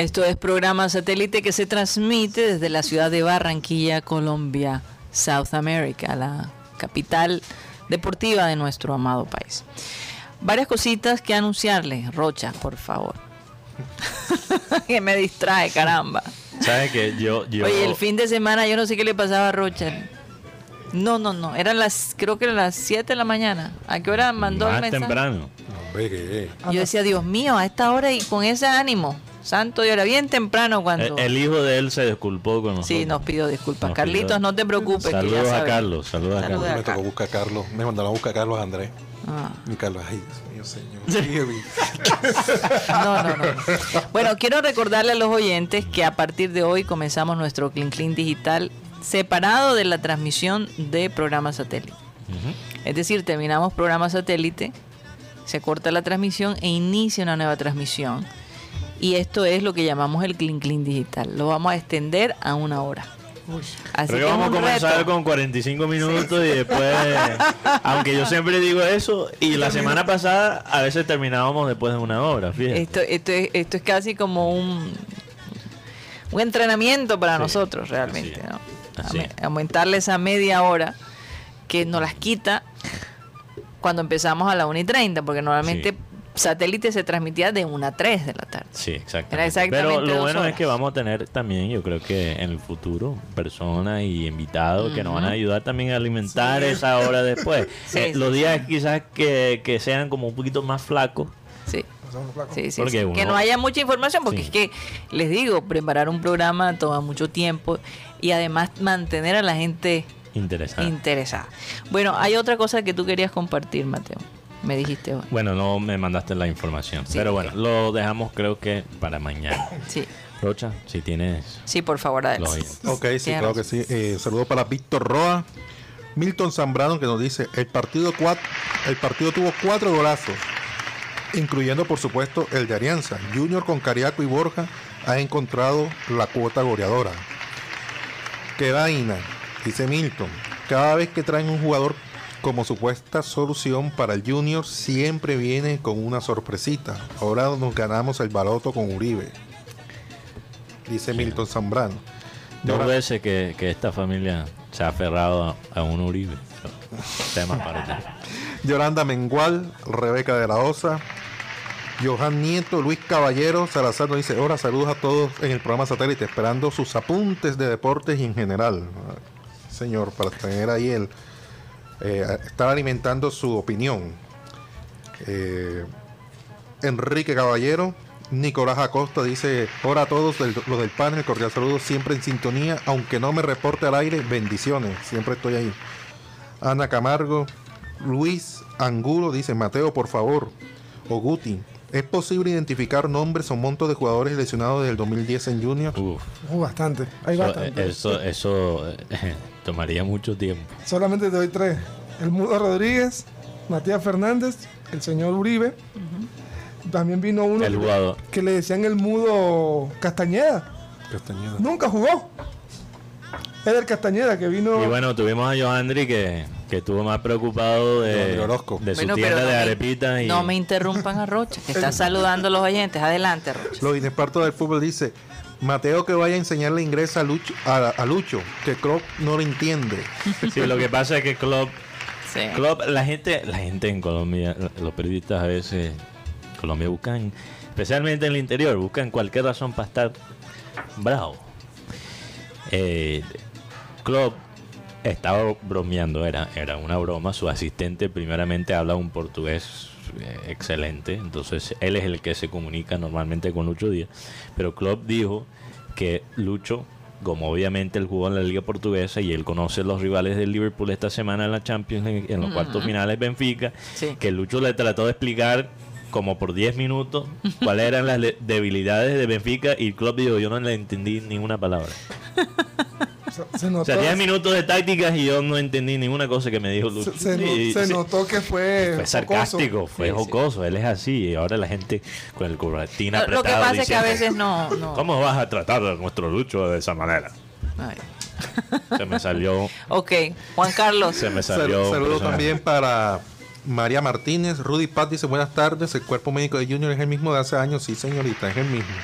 Esto es programa satélite que se transmite desde la ciudad de Barranquilla, Colombia, South America, la capital deportiva de nuestro amado país. Varias cositas que anunciarle, Rocha, por favor. que me distrae, caramba. ¿Sabes que yo, yo Oye, el fin de semana yo no sé qué le pasaba a Rocha. No, no, no, eran las, creo que eran las 7 de la mañana. ¿A qué hora mandó el más mensaje? temprano. Yo decía, Dios mío, a esta hora y con ese ánimo. Santo Dios, era bien temprano cuando... El, el hijo de él se disculpó con nosotros. Sí, nos pidió disculpas. Nos Carlitos, pidió- no te preocupes. que ya Saludos a sabes. Carlos, saludos a Carlos. me tocó buscar a Carlos. Me mandaron a buscar a Carlos a Andrés. Ah, Carlos, ay, Dios mío, señor. No, no, no. Bueno, quiero recordarle a los oyentes que a partir de hoy comenzamos nuestro Clean Clean Digital separado de la transmisión de programa satélite. Es decir, terminamos programa satélite, se corta la transmisión e inicia una nueva transmisión. Y esto es lo que llamamos el Clean Clean Digital. Lo vamos a extender a una hora. Así Creo que vamos a comenzar reto. con 45 minutos y después, aunque yo siempre digo eso, y la semana pasada a veces terminábamos después de una hora, fíjate. Esto, esto, es, esto es casi como un, un entrenamiento para Sí, nosotros realmente. ¿no? Aumentarle esa media hora que nos las quita cuando empezamos a la 1 y 30, porque normalmente Sí. Satélite se transmitía de 1 a 3 de la tarde. Sí, exactamente. exactamente Pero lo bueno horas. es que vamos a tener también, yo creo que en el futuro, personas y invitados que nos van a ayudar también a alimentar esa hora después. Sí, Eh, sí, los sí. días quizás que, que sean como un poquito más flacos. Sí. Sí, sí, Porque sí. uno- Que no haya mucha información, porque Sí. es que, les digo, preparar un programa toma mucho tiempo y además mantener a la gente Interesante. interesada. Bueno, hay otra cosa que tú querías compartir, Mateo. Me dijiste hoy. Bueno, no me mandaste la información. Sí, pero bueno, lo dejamos creo que para mañana. Sí, Rocha, si tienes sí, por favor, adelante. Ok, sí, claro que sí. Eh, saludo para Víctor Roa. Milton Zambrano que nos dice, el partido, cuat- el partido tuvo cuatro golazos, incluyendo por supuesto el de Alianza. Junior con Cariaco y Borja ha encontrado la cuota goleadora. Qué vaina, dice Milton. Cada vez que traen un jugador como supuesta solución para el Junior, siempre viene con una sorpresita. Ahora nos ganamos el baloto con Uribe. Dice Milton Zambrano. Dos Ahora- veces que, que esta familia se ha aferrado a, a un Uribe. Tema para ti. Yolanda Mengual, Rebeca de la Osa, Johan Nieto, Luis Caballero, Salazar nos dice, hola, saludos a todos en el programa satélite, esperando sus apuntes de deportes y en general. Señor, para tener ahí el... eh, estar alimentando su opinión. Eh, Enrique Caballero, Nicolás Acosta dice, hola a todos del- los del panel, cordial saludo, siempre en sintonía, aunque no me reporte al aire, bendiciones, siempre estoy ahí. Ana Camargo, Luis Angulo dice, Mateo, por favor, o Guti, ¿es posible identificar nombres o montos de jugadores lesionados desde el 2010 en Junior? Uf, Uh, bastante. Hay eso, bastante. eso, eso, eh, tomaría mucho tiempo. Solamente te doy tres. El Mudo Rodríguez, Matías Fernández, el señor Uribe. También vino uno El que le decían el mudo Castañeda. Castañeda. Nunca jugó. Eder Castañeda, que vino. Y bueno, tuvimos a Joandri que, que estuvo más preocupado de, de su Bueno, tienda de no me- arepitas. Y, No me interrumpan a Rocha, que está saludando a los oyentes. Adelante, Rocha. Los inexpertos del fútbol dice Mateo que vaya a enseñarle inglés a Lucho, a, a Lucho que Klopp no lo entiende. Sí, lo que pasa es que Klopp, Sí. Klopp, la gente, la gente en Colombia, los periodistas a veces, Colombia buscan, especialmente en el interior, buscan cualquier razón para estar bravo. Eh, estaba bromeando, era, era una broma. Su asistente primeramente habla un portugués eh, excelente, entonces él es el que se comunica normalmente con Lucho Díaz. Pero Klopp dijo que Lucho, como obviamente él jugó en la Liga Portuguesa y él conoce los rivales del Liverpool esta semana en la Champions, en, en los cuartos finales Benfica, Sí. que Lucho le trató de explicar como por 10 minutos cuáles eran las debilidades de Benfica y Klopp dijo, yo no le entendí ninguna palabra. Se, se O notó, sea, 10 minutos de tácticas y yo no entendí ninguna cosa que me dijo Lucho. se, se no- Y- se sí, notó que fue. fue jocoso. sarcástico, fue Sí, sí. jocoso, él es así y ahora la gente con el cobratín Lo, apretado lo que pasa es que a diciendo, veces no. no. ¿Cómo vas a tratar a nuestro Lucho de esa manera? Ay. Se me salió, Ok, Juan Carlos. se me Sal- salió. un Saludos personaje. también para María Martínez. Rudy Pat dice buenas tardes. El cuerpo médico de Junior es el mismo de hace años. Sí, señorita, es el mismo.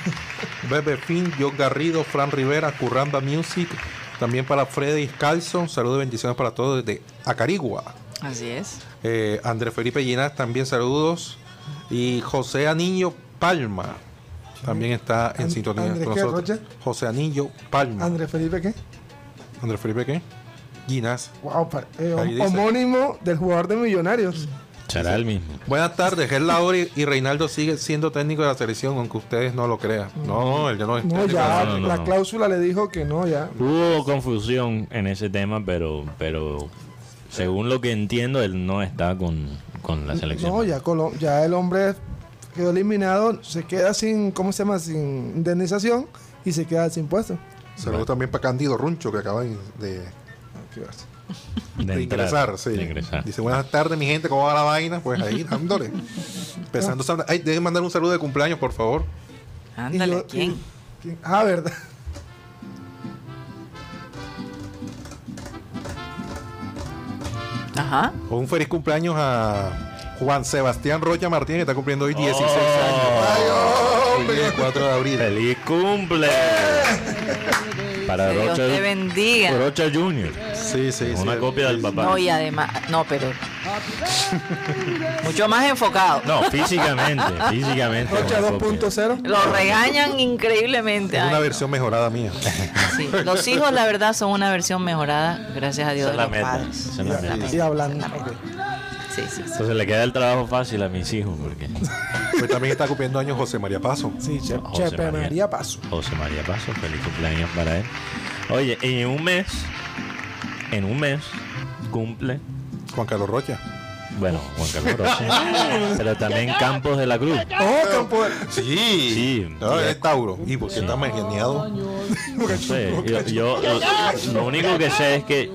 Bebe Fin, Joe Garrido, Fran Rivera, Curramba Music. También para Freddy Calzo. Saludos y bendiciones para todos desde Acarigua. Así es. Eh, Andrés Felipe Llenas, también saludos. Y José Anillo Palma. También está en sintonía ¿Andrés con nosotros. José Anillo Palma. Andrés Felipe, ¿qué? Andrés Felipe, ¿qué? Wow, pa- eh, homónimo del jugador de Millonarios. Será el mismo. Buenas tardes, Ger Lauri y Reinaldo sigue siendo técnico de la selección, aunque ustedes no lo crean. No, él ya no es No, técnico. ya, no, no, la no. cláusula le dijo que no, ya. Hubo confusión en ese tema, pero, pero según lo que entiendo, él no está con, con la selección. No, ya, ya el hombre quedó eliminado, se queda sin, ¿cómo se llama? Sin indemnización y se queda sin puesto. Saludos también para Cándido Runcho, que acaba de, de- ¿Qué va a hacer? de, de ingresar. Sí. de ingresar. Dice, buenas tardes, mi gente, ¿cómo va la vaina? Pues ahí, dándole. Empezando. Ay, déjenme mandar un saludo de cumpleaños, por favor. Ándale, yo- ¿quién? ¿quién? Ah, verdad. Ajá. O un feliz cumpleaños a Juan Sebastián Rocha Martínez, que está cumpliendo hoy 16 Oh. años. Hoy es el 4 de abril. ¡Feliz cumple! Para Rocha, te bendiga. Rocha Junior. Sí, sí, sí. Una copia del papá. No, y además, no, pero mucho más enfocado. No, físicamente, físicamente. Rocha una copia. 2.0. Lo regañan increíblemente. Es una Ay, versión mejorada mía. sí. Los hijos, la verdad, son una versión mejorada, gracias a Dios, Esa es de la los meta. padres. esa es la meta. Y hablando. Sí, sí, sí. Entonces le queda el trabajo fácil a mis hijos porque Hoy también está cumpliendo años José María Paso. Sí, Che- José Chepe María. María Paso. José María Paso, feliz cumpleaños para él. Oye, en un mes, en un mes cumple, Juan Carlos Rocha. bueno, Juan Carlos Rocha, pero también Campos de la Cruz. Oh, campo de- Sí. Sí. No, es Tauro. ¿Y por qué está más geniado? No sé, yo, yo- lo, lo único que sé es que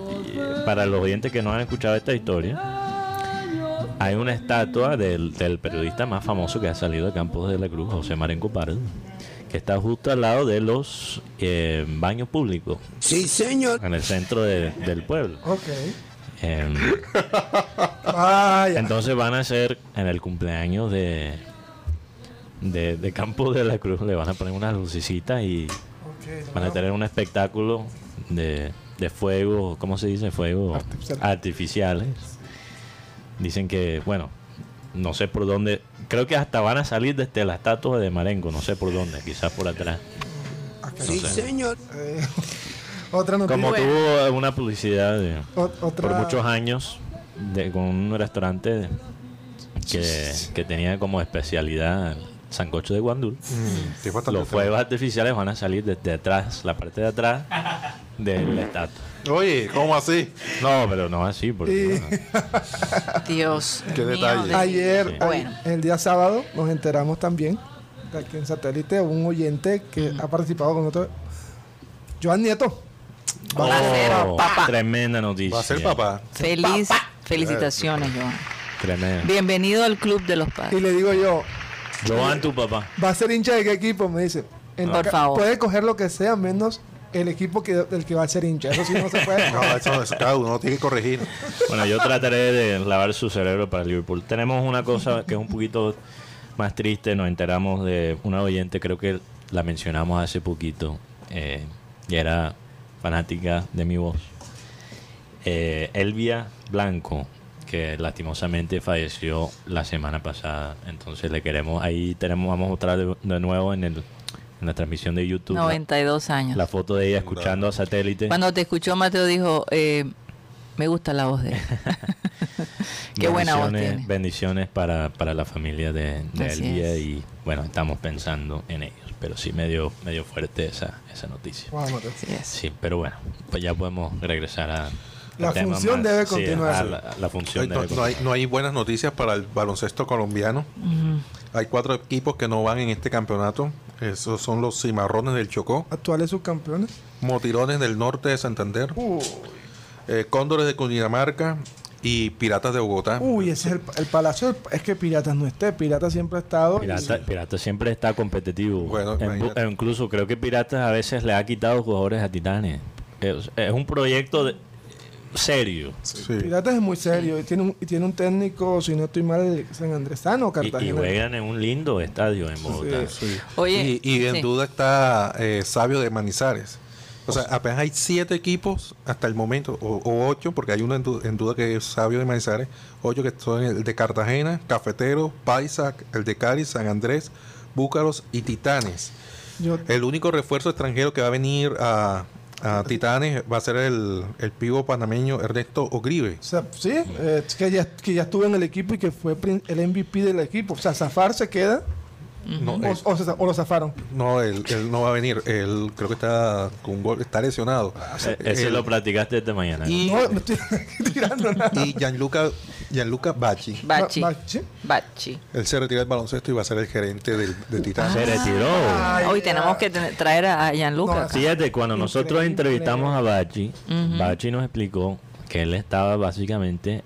para los oyentes que no han escuchado esta historia, hay una estatua del, del periodista más famoso que ha salido de Campos de la Cruz, José Marenco Pardo, que está justo al lado de los eh, baños públicos. Sí, señor. En el centro de- del pueblo. Ok. Em, Vaya. entonces van a hacer en el cumpleaños de, de, de Campos de la Cruz, le van a poner unas lucecitas y Van a tener un espectáculo de, de fuego, ¿cómo se dice? Fuego Artificial. artificiales. Dicen que, bueno, no sé por dónde. Creo que hasta van a salir desde la estatua de Marengo, no sé por dónde, quizás por atrás. Sí, señor. Eh, otra noticia. Como tuvo una publicidad de- por muchos años de, con un restaurante que, que tenía como especialidad el sancocho de guandul. Mm, Los fuegos artificiales van a salir desde atrás, la parte de atrás de la estatua. Oye, ¿cómo así? No, pero no así, porque Y- Dios Qué mío detalle. de- Ayer, Sí. Bueno. el día sábado, nos enteramos también de aquí en satélite un oyente que ha participado con nosotros, Joan Nieto. Va a ser Oh, papá. Tremenda noticia. Va a ser papá. Feliz, Felicitaciones, Joan. Tremendo. Bienvenido al club de los Y padres. le digo yo, Joan, tu papá. ¿va a ser hincha de qué equipo? Me dice. En Por favor. Puede coger lo que sea menos el equipo que, del que va a ser hincha. Eso sí no se puede. No, eso, eso cada uno tiene que corregir. Bueno, yo trataré de lavar su cerebro para Liverpool. Tenemos una cosa que es un poquito más triste. Nos enteramos de una oyente, creo que la mencionamos hace poquito, eh, y era fanática de mi voz. Eh, Elvia Blanco, que lastimosamente falleció la semana pasada. Entonces le queremos, ahí tenemos, vamos a mostrar de, de nuevo en, el, en la transmisión de YouTube la, 92 años. la foto de ella escuchando a satélite. Cuando te escuchó, Mateo dijo, eh, me gusta la voz de él. Qué buena voz Bendiciones- tiene. Bendiciones para, para la familia de, de Elvia es. y bueno, estamos pensando en ellos, pero sí medio, medio fuerte esa, esa noticia. Wow, Mateo. Así es. Sí, pero bueno, pues ya podemos regresar a... La al tema función debe continuar. la, la función No, debe no hay, no hay buenas noticias para el baloncesto colombiano. Hay cuatro equipos que no van en este campeonato. Esos son los Cimarrones del Chocó, Actuales subcampeones. Motirones del Norte de Santander, Uy, eh, Cóndores de Cundinamarca y Piratas de Bogotá. uy, ese es el, el palacio. del- Es que Piratas no esté. Piratas siempre ha estado. Pirata, Pirata siempre está competitivo. Bueno, En- imagínate. e incluso creo que Piratas a veces le ha quitado jugadores a Titanes. Es, es un proyecto de- serio. Sí. Piratas es muy serio. Y tiene un, y tiene un técnico, si no estoy mal, San Andresano Y, Cartagena. y juegan en un lindo estadio en Bogotá. Sí. Oye, y, y en sí. duda está eh, Sabio de Manizares. O sea, apenas hay siete equipos hasta el momento, o, o ocho, porque hay uno en, du- en duda que es Sabio de Manizares, ocho que son el de Cartagena, Cafetero, Paisa, el de Cali, San Andrés, Búcaros y Titanes. Yo- El único refuerzo extranjero que va a venir a, a Titanes va a ser el, el pivo panameño Ernesto Ogribe. o sea, sí, eh, que, ya, que ya estuvo en el equipo y que fue el MVP del equipo. O sea, Zafar se queda No, o, él- o se- o lo zafaron. no, él, él no va a venir. Él creo que está con un gol, está lesionado. Ese Él- lo practicaste esta mañana. y, No, no estoy tirando nada. y Gianluca, Gianluca Bacci. Bachi. Ba- Bachi. Bachi. Él se retira del baloncesto y va a ser el gerente del, de Titanes. Se retiró. Ay, Hoy ya. tenemos que traer a Gianluca. No, Fíjate, cuando nosotros Increíble. entrevistamos a Bachi, Bachi nos explicó que él estaba básicamente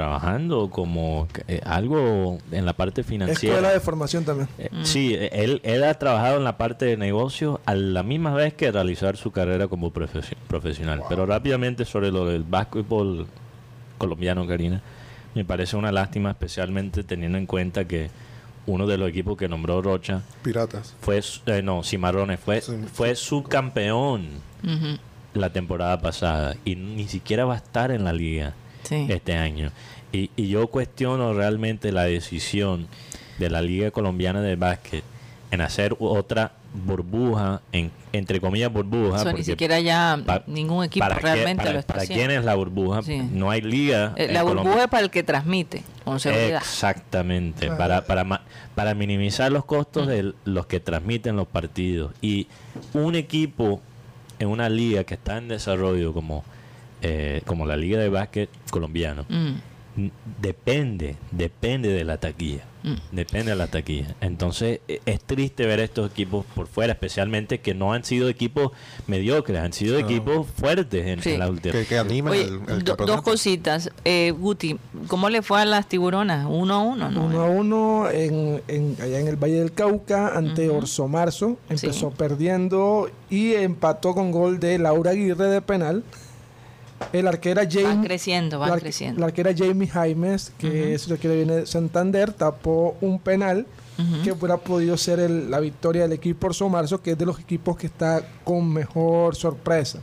trabajando como eh, algo en la parte financiera. Escuela de formación también. Eh, Sí, eh, él, él ha trabajado en la parte de negocio a la misma vez que realizar su carrera como profesi- profesional. Pero rápidamente sobre lo del básquetbol colombiano, Karina, me parece una lástima, especialmente teniendo en cuenta que uno de los equipos que nombró Rocha Piratas. fue, eh, no, Cimarrones, fue, Sí. fue subcampeón la temporada pasada y ni siquiera va a estar en la liga Sí. este año. Y, y yo cuestiono realmente la decisión de la Liga Colombiana de Básquet en hacer otra burbuja, en, entre comillas burbuja. Eso ni siquiera ya pa- ningún equipo ¿para qué- realmente para, lo está ¿Para haciendo. quién es la burbuja? Sí. No hay liga. Eh, La Colombia. burbuja es para el que transmite, con seguridad. Exactamente, para, para, ma- para minimizar los costos de los que transmiten los partidos. Y un equipo en una liga que está en desarrollo como, eh, como la Liga de Básquet colombiano, Mm. depende, depende de la taquilla. Mm. Depende de la taquilla. Entonces e- es triste ver estos equipos por fuera, especialmente que no han sido equipos mediocres, han sido equipos fuertes en, Sí. en la última. Que, que animan Oye, el, el do- campeonato. dos cositas. Eh, Guti, ¿cómo le fue a las tiburonas? Uno a uno, ¿no? Uno a uno en, en- allá en el Valle del Cauca ante Orso Marzo. Empezó Sí. perdiendo y empató con gol de Laura Aguirre de penal. El arquera Jamie, creciendo, va la, creciendo. la arquera Jamie Jaimes, que es la que viene de Santander, tapó un penal que hubiera podido ser el- la victoria del equipo Orso Marzo, que es de los equipos que está con mejor sorpresa.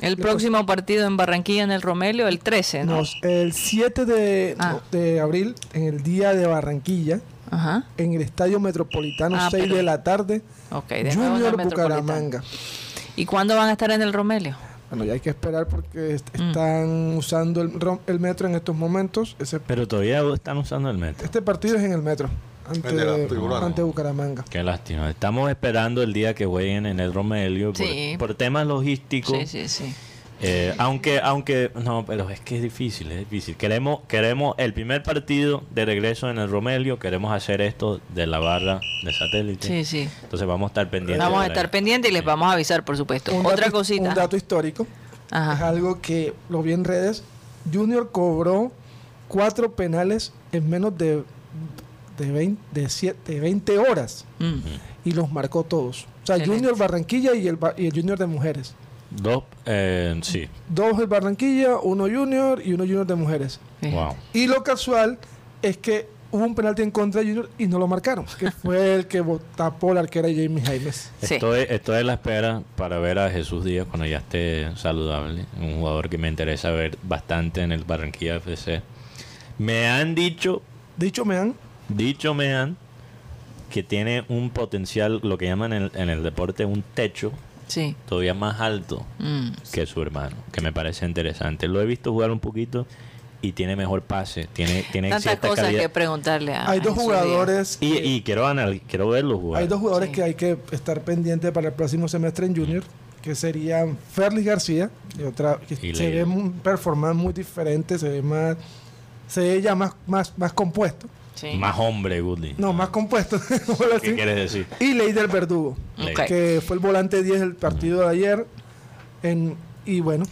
El próximo partido en Barranquilla, en el Romelio, el 13, ¿no? Nos- el 7 de, Ah. de abril, en el día de Barranquilla, Ajá. en el Estadio Metropolitano, Ah, 6 pero- de la tarde, Ok, de nuevo en el Junior Metropolitano. Bucaramanga. ¿Y cuándo van a estar en el Romelio? Bueno, ya hay que esperar porque est- Mm. están usando el, metro en estos momentos. Ese, Pero todavía están usando el metro. este partido es en el metro, ante, El ante Bucaramanga. Qué lástima. Estamos esperando el día que jueguen en el Romelio por, por temas logísticos. Sí, sí, sí. Eh, aunque, aunque, no, pero es que es difícil, es difícil. Queremos, queremos el primer partido de regreso en el Romelio, queremos hacer esto de la barra de satélite. Sí, sí. Entonces vamos a estar pendientes. Vamos a estar pendientes y les vamos a avisar, por supuesto. Un Otra dato- cosita. Un dato histórico. Es Ajá. algo que lo vi en redes. Junior cobró cuatro penales en menos de, de, 20, de, siete- de 20 horas Mm. y los marcó todos. O sea, Excelente. Junior Barranquilla y el, Ba- y el Junior de mujeres. Dos, eh, sí. Dos el Barranquilla, uno Junior y uno Junior de mujeres. Wow. Y lo casual es que hubo un penalti en contra de Junior y no lo marcaron, que fue el que tapó la arquera Jamie Jaimes. Sí. Estoy, estoy en la espera para ver a Jesús Díaz cuando ya esté saludable. Un jugador que me interesa ver bastante en el Barranquilla FC. Me han dicho, Dicho me han, dicho me han, que tiene un potencial, lo que llaman en el, en el deporte un techo Sí. todavía más alto Mm. que su hermano, que me parece interesante. Lo he visto jugar un poquito y tiene mejor pase, tiene, tiene Tantas cierta cosas calidad. que preguntarle a hay dos jugadores, Y, y quiero, anal- quiero verlo jugar. hay dos jugadores Sí. que hay que estar pendientes para el próximo semestre en Junior, que serían Ferlis García y otra que Y se ve un performance muy diferente, se ve más, se ve ya más, más, más compuesto. Sí. Más hombre, Goodley. No, más compuesto. ¿Qué quieres decir? Y Leider Verdugo, que fue el volante 10 del partido de ayer. En, y bueno,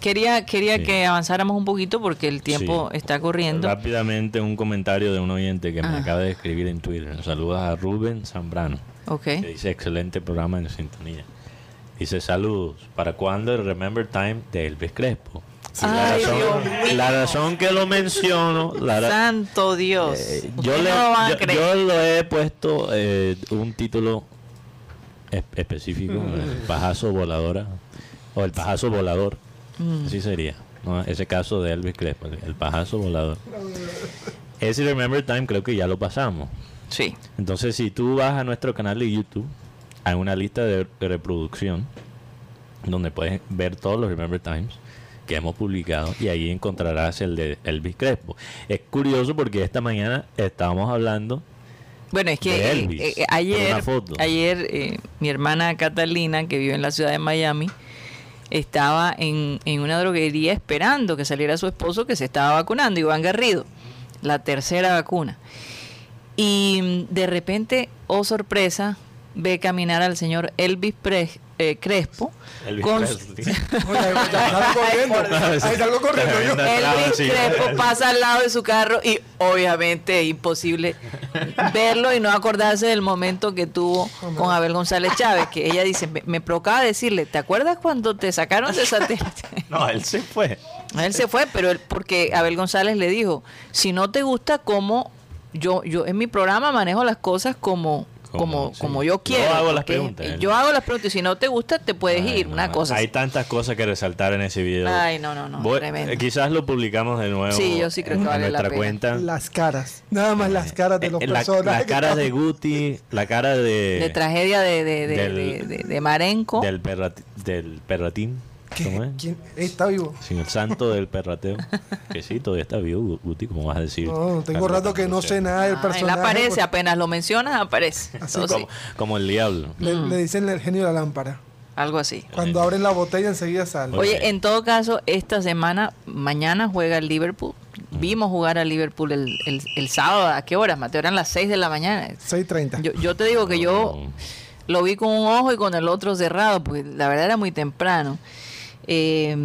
Quería, quería Sí. que avanzáramos un poquito porque el tiempo Sí. está corriendo. Rápidamente un comentario de un oyente que me Ah. acaba de escribir en Twitter. Saludos a Rubén Zambrano, Ok. que dice excelente programa en sintonía. Dice saludos. ¿Para cuándo el Remember Time de Elvis Crespo? La, razón, Dios mío. la razón que lo menciono, la Santo Dios. eh, yo, le, no yo, le he puesto eh, un título es- específico, el pajazo voladora, o el pajazo volador, Mm. así sería, ¿no? ese caso de Elvis Crespo, el, el pajazo volador. Ese Remember Time creo que ya lo pasamos. Sí. Entonces, si tú vas a nuestro canal de YouTube, hay una lista de reproducción donde puedes ver todos los Remember Times que hemos publicado y ahí encontrarás el de Elvis Crespo. Es curioso porque esta mañana estábamos hablando Bueno, es que De eh, Elvis, eh, ayer, ayer eh, mi hermana Catalina, que vive en la ciudad de Miami, estaba en, en una droguería esperando que saliera su esposo que se estaba vacunando, Iván Garrido, la tercera vacuna. Y mm, de repente, oh sorpresa, ve caminar al señor Elvis Pre- eh, Crespo. Elvis con- corriendo. Sí. Crespo pasa al lado de su carro y obviamente es imposible verlo y no acordarse del momento que tuvo con Abel González Chávez, que ella dice, me, me provocaba decirle, ¿te acuerdas cuando te sacaron de satélite? No, él se fue. Él se fue, pero él, porque Abel González le dijo, si no te gusta como yo, yo en mi programa manejo las cosas como Como, como, sí. como yo Yo quiero. hago las preguntas, él- Yo hago las preguntas y si no te gusta te puedes Ay, ir, no, una no. cosa. Hay así. tantas cosas que resaltar en ese video. Ay, no, no, no, Voy- tremendo. eh, quizás lo publicamos de nuevo Sí, yo sí creo que en vale la nuestra pena. cuenta. Las caras. Nada más las caras de los Eh, la, personajes. la que cara de Guti, la cara de, de tragedia de, de, de, del- de- de- de Marenco. del, perrati- del perratín. ¿Qué? ¿Cómo es? ¿Quién? Está vivo. Sin el santo del perrateo. que sí, todavía está vivo, Gu- Guti, como vas a decir. No, tengo rato que no sé nada del Ah, él personaje. aparece, porque apenas lo mencionas, aparece. Así Eso sí, Como, el diablo. Le, le dicen el genio de la lámpara. algo así. Cuando abren la botella enseguida sale. Oye. En todo caso, esta semana, mañana juega el Liverpool. Vimos jugar al Liverpool el, el, el sábado. ¿A qué horas, Mateo? Eran las 6 de la mañana. 6.30. Yo, yo te digo que yo lo vi con un ojo y con el otro cerrado, porque la verdad era muy temprano. Eh,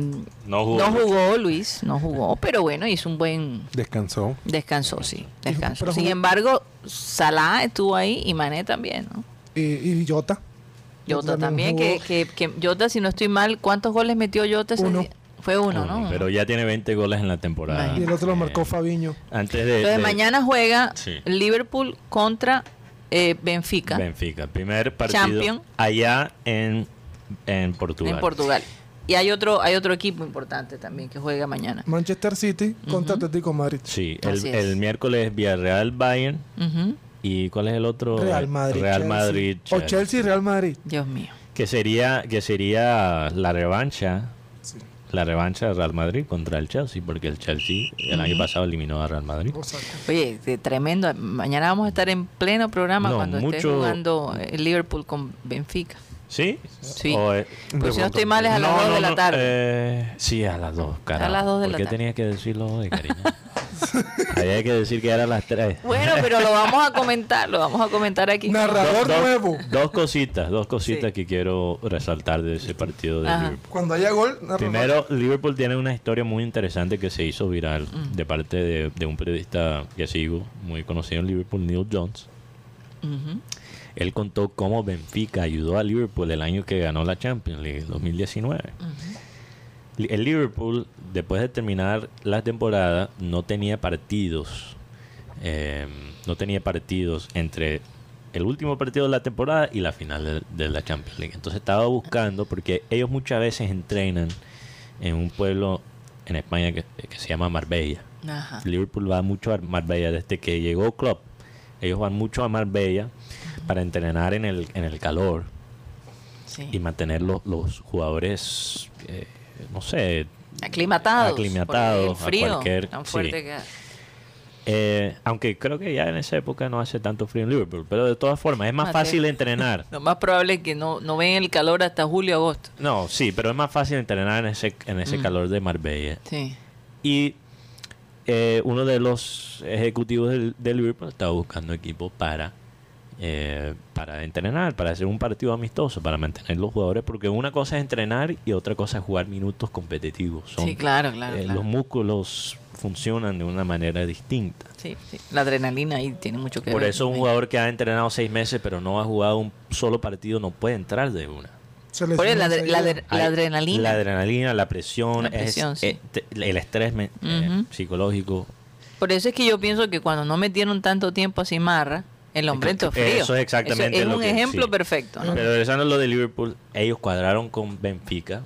No jugó. no jugó Luis, no jugó, pero bueno, hizo un buen Descansó. descanso, sí, descanso. Pero Sin embargo, Salah estuvo ahí y Mané también, ¿no? Y, y Jota. Jota Jota también, que, que, que Jota, si no estoy mal, ¿cuántos goles metió Jota ese Uno. día? Fue uno, ¿no? Pero ya tiene 20 goles en la temporada. Y el otro lo Eh, marcó Fabiño. Antes de. Entonces de mañana juega Sí. Liverpool contra eh, Benfica Benfica. Primer partido Champion. allá en, en Portugal. en Portugal. Y hay otro, hay otro equipo importante también que juega mañana. Manchester City contra Atlético Madrid. Sí, el, el miércoles Villarreal Bayern. ¿Y cuál es el otro? Real Madrid. Real Chelsea. Madrid. O Chelsea y Real Madrid. Dios mío. Que sería, que sería la revancha. La revancha de Real Madrid contra el Chelsea, porque el Chelsea el año pasado eliminó a Real Madrid. Oye, de tremendo. Mañana vamos a estar en pleno programa No, cuando esté jugando el Liverpool con Benfica. ¿Sí? Sí. O, eh, Pues si no estoy mal es a las no, 2 no, de la tarde. eh, sí, a las 2, carajo. las dos de ¿Por la qué tarde. tenías que decirlo hoy, cariño? Había que decir que eran las 3. Bueno, pero lo vamos a comentar, lo vamos a comentar aquí. Narrador nuevo. Dos cositas, dos cositas Sí. que quiero resaltar de ese partido de Ajá. Liverpool. Cuando haya gol, narrador. Primero, Liverpool tiene una historia muy interesante que se hizo viral Mm. de parte de, de un periodista que sigo, muy conocido en Liverpool, Neil Jones. Ujú. Él contó cómo Benfica ayudó a Liverpool el año que ganó la Champions League, 2019. Li- El Liverpool, después de terminar la temporada, no tenía partidos. eh, no tenía partidos entre el último partido de la temporada y la final de, de la Champions League. Entonces estaba buscando, porque ellos muchas veces entrenan en un pueblo en España que, que se llama Marbella. Ajá. Liverpool va mucho a Marbella desde que llegó Klopp. Ellos van mucho a Marbella para entrenar en el, en el calor Sí. y mantener los, los jugadores, eh, no sé, Aclimatados. El a frío cualquier- tan sí. fuerte que eh, aunque creo que ya en esa época no hace tanto frío en Liverpool, pero de todas formas es más Mateo. fácil entrenar. Lo más probable es que no, no ven el calor hasta julio agosto. No, sí, pero es más fácil entrenar en ese, en ese Mm. calor de Marbella. Sí. Y eh, uno de los ejecutivos del- de Liverpool estaba buscando equipo para, eh, para entrenar, para hacer un partido amistoso, para mantener los jugadores, porque una cosa es entrenar y otra cosa es jugar minutos competitivos. Son, Sí, claro, claro, eh, claro. Los músculos funcionan de una manera distinta. Sí, sí. La adrenalina ahí tiene mucho que Por ver. eso un jugador que ha entrenado seis meses pero no ha jugado un solo partido no puede entrar de una. Se Por eso la, lesiona adre- la enseguida. adre- la Hay- adrenalina. La adrenalina, la presión, La presión, es- sí. eh, el estrés eh, psicológico. Por eso es que yo pienso que cuando no metieron tanto tiempo a Cimarra, el hombre entró frío. Eso es exactamente Eso es lo un que- ejemplo sí. perfecto. ¿no? Pero regresando a lo de Liverpool, ellos cuadraron con Benfica.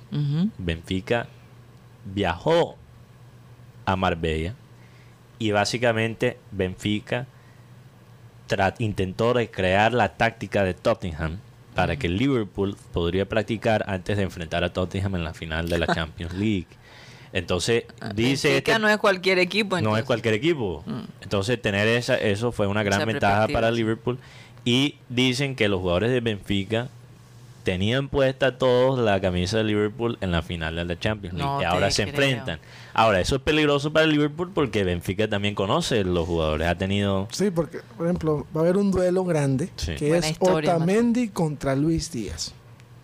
Benfica viajó a Marbella y básicamente Benfica intentó recrear la táctica de Tottenham para que Liverpool podría practicar antes de enfrentar a Tottenham en la final de la Champions League. Entonces, dice Benfica este- no es cualquier equipo. no es cualquier equipo. Mm. Entonces, tener esa, eso fue una gran Esa ventaja para. Liverpool. Y dicen que los jugadores de Benfica tenían puesta todos la camisa de Liverpool en la final de la Champions League. No y ahora se creo. enfrentan. Ahora, eso es peligroso para Liverpool porque Benfica también conoce los jugadores. Ha tenido. Sí, porque, por ejemplo, va a haber un duelo grande Sí. que Buena es historia, Otamendi contra Luis Díaz.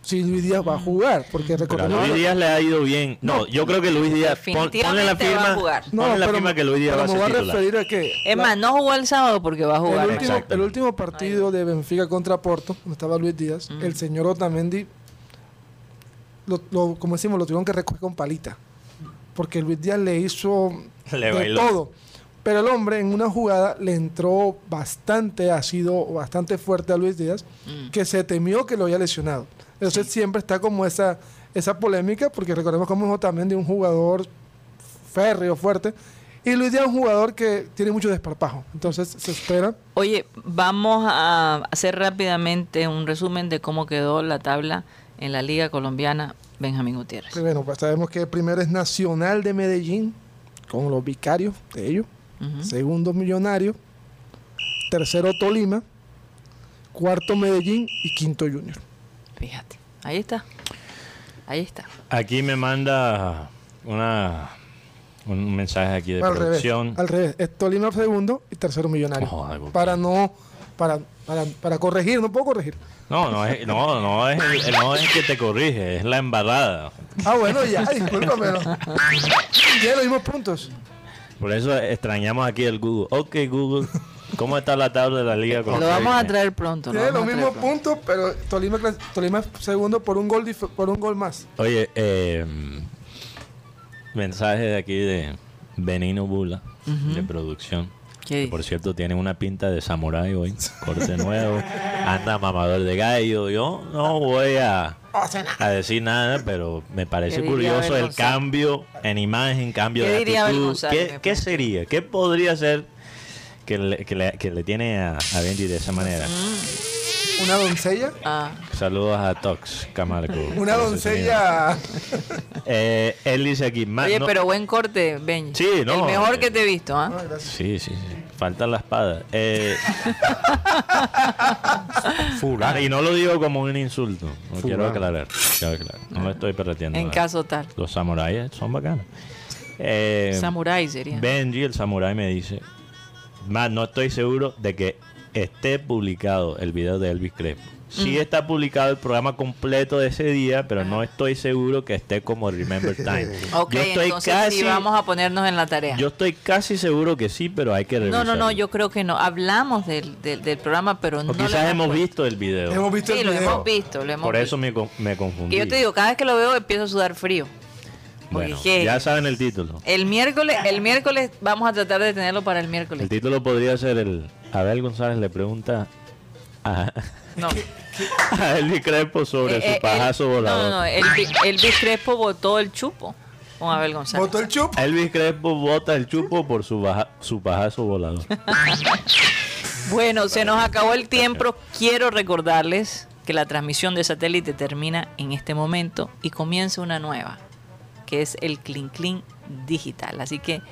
Si Luis Díaz va a jugar, porque Pero a recordemos Luis Díaz le ha ido bien. No, yo creo que Luis Díaz. pon- ponle la Definitivamente va a firma. jugar. No, ponle la pero, firma que Luis Díaz va a me voy ser a titular. referir a que Es más, no jugó el sábado porque va a jugar. el, último, el último partido de Benfica contra Porto, donde estaba Luis Díaz, Mm. el señor Otamendi, lo, lo- como decimos, lo tuvieron que recoger con palita. Porque Luis Díaz le hizo Le de bailó. todo. Pero el hombre en una jugada le entró bastante ácido, bastante fuerte a Luis Díaz, Mm. que se temió que lo había lesionado. Entonces siempre está como esa, esa polémica, porque recordemos como es Otamendi un jugador férreo, fuerte, y Luis Díaz es un jugador que tiene mucho desparpajo. Entonces se espera. Oye, vamos a hacer rápidamente un resumen de cómo quedó la tabla en la Liga Colombiana Benjamín Gutiérrez. Primero, pues sabemos que primero es Nacional de Medellín, con los vicarios de ellos. Segundo Millonario. Tercero Tolima. Cuarto Medellín y quinto Junior. Fíjate, ahí está. Ahí está. Aquí me manda una un mensaje aquí de al revés. producción. Al revés. Es Tolima segundo y tercero Millonario. Joder, ¿por qué? para no. Para, para, para corregir, no puedo corregir. No, no es, no, no es, el- no es que te corrige, es la embarrada. Ah, bueno, ya, discúlpame. ¿no? Tiene los mismos puntos. Por eso extrañamos aquí el Google. Ok, Google, ¿cómo está la tabla de la liga? Lo vamos a traer pronto. lo Tiene los vamos a traer mismos pronto. puntos, pero Tolima, Tolima es segundo por un gol por un gol más. Oye, eh, mensaje de aquí de Benino Bula, de producción. ¿Qué Que dice? por cierto tiene una pinta de samurái hoy, corte nuevo, anda mamador de gallo. Yo no voy a, a decir nada, pero me parece ¿Qué diría curioso el cambio en imagen, cambio ¿Qué de actitud. ¿Qué, qué sería? ¿Qué podría ser que le, que le, que le tiene a, a Benji de esa manera? Una doncella. Ah, Saludos a Tox Camargo. Una doncella. Eh, él dice aquí, "Ma- Oye, no- pero buen corte, Benji. Sí, no, El mejor eh, que te he visto, ¿ah? Ah. Sí, sí, sí. Falta la espada. Eh, y no lo digo como un insulto. No quiero aclarar, quiero aclarar. No lo estoy perretiendo. En caso tal. Los samuráis son bacanos. Eh, Samurai sería. Benji, el samurai, me dice, más no estoy seguro de que esté publicado el video de Elvis Crespo. Sí está publicado el programa completo de ese día, pero no estoy seguro que esté como Remember Time. Ok, yo estoy entonces casi, sí vamos a ponernos en la tarea. yo estoy casi seguro que sí, pero hay que no, revisar. no, no, yo creo que no. Hablamos del, del, del programa, pero O no lo quizás hemos puesto. visto el video. Hemos visto Sí, el lo video. hemos visto, lo hemos Por eso visto. me, me confundí. Que yo te digo, cada vez que lo veo empiezo a sudar frío. Bueno, ya saben el título. el miércoles, el miércoles vamos a tratar de tenerlo para el miércoles. El título podría ser el... Abel González le pregunta a, No. a Elvis Crespo sobre Eh, su eh, pajazo el- volador. No, no, no. Elvis, Crespo botó el chupo con Abel González. Botó el chup. Elvis Crespo bota el chupo por su, baja- su pajazo volador. Bueno, se nos acabó el tiempo. Quiero recordarles que la transmisión de satélite termina en este momento y comienza una nueva, que es el Clean Clean Digital. Así que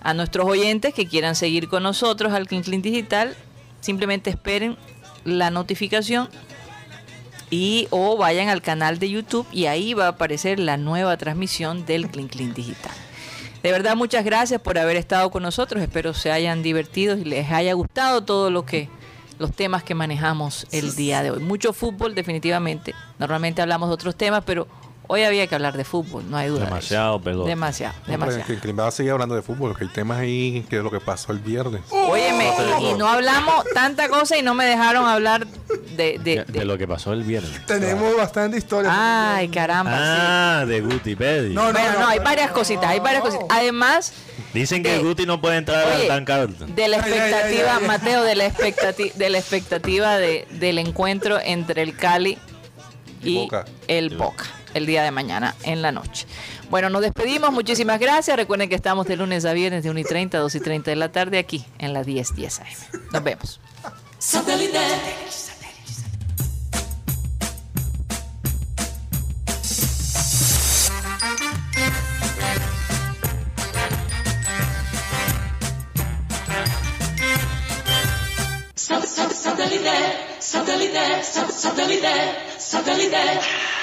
a nuestros oyentes que quieran seguir con nosotros al Clean Clean Digital, simplemente esperen la notificación y o vayan al canal de YouTube y ahí va a aparecer la nueva transmisión del Clean Clean Digital. De verdad, muchas gracias por haber estado con nosotros. Espero se hayan divertido y les haya gustado todo lo que los temas que manejamos el día de hoy. Mucho fútbol, definitivamente. Normalmente hablamos de otros temas, pero hoy había que hablar de fútbol, no hay duda. de. Demasiado pelota. Demasiado, Hombre, demasiado. que, que va a seguir hablando de fútbol, que hay temas ahí que es lo que pasó el viernes. Óyeme, y, y no hablamos tanta cosa y no me dejaron hablar de... de- De, de- lo que pasó el viernes. Tenemos bastante historia. Ay, caramba. sí. Ah, de Gutipedia. No, no, Bueno, no, hay varias cositas, hay varias no. cositas. Además, Dicen que de- Guti no puede entrar al Oye, Dan Carlton. de la Ay, ay, ay, expectativa, ay, ay. Mateo, de la expectativa, de la expectativa de, del encuentro entre el Cali Y y Boca. el Boca el día de mañana en la noche. Bueno, nos despedimos, muchísimas gracias. Recuerden que estamos de lunes a viernes de 1 y 30 a 2 y 30 de la tarde aquí en la 10 10 AM. Nos vemos. Satellite, satellite, satellite, satellite.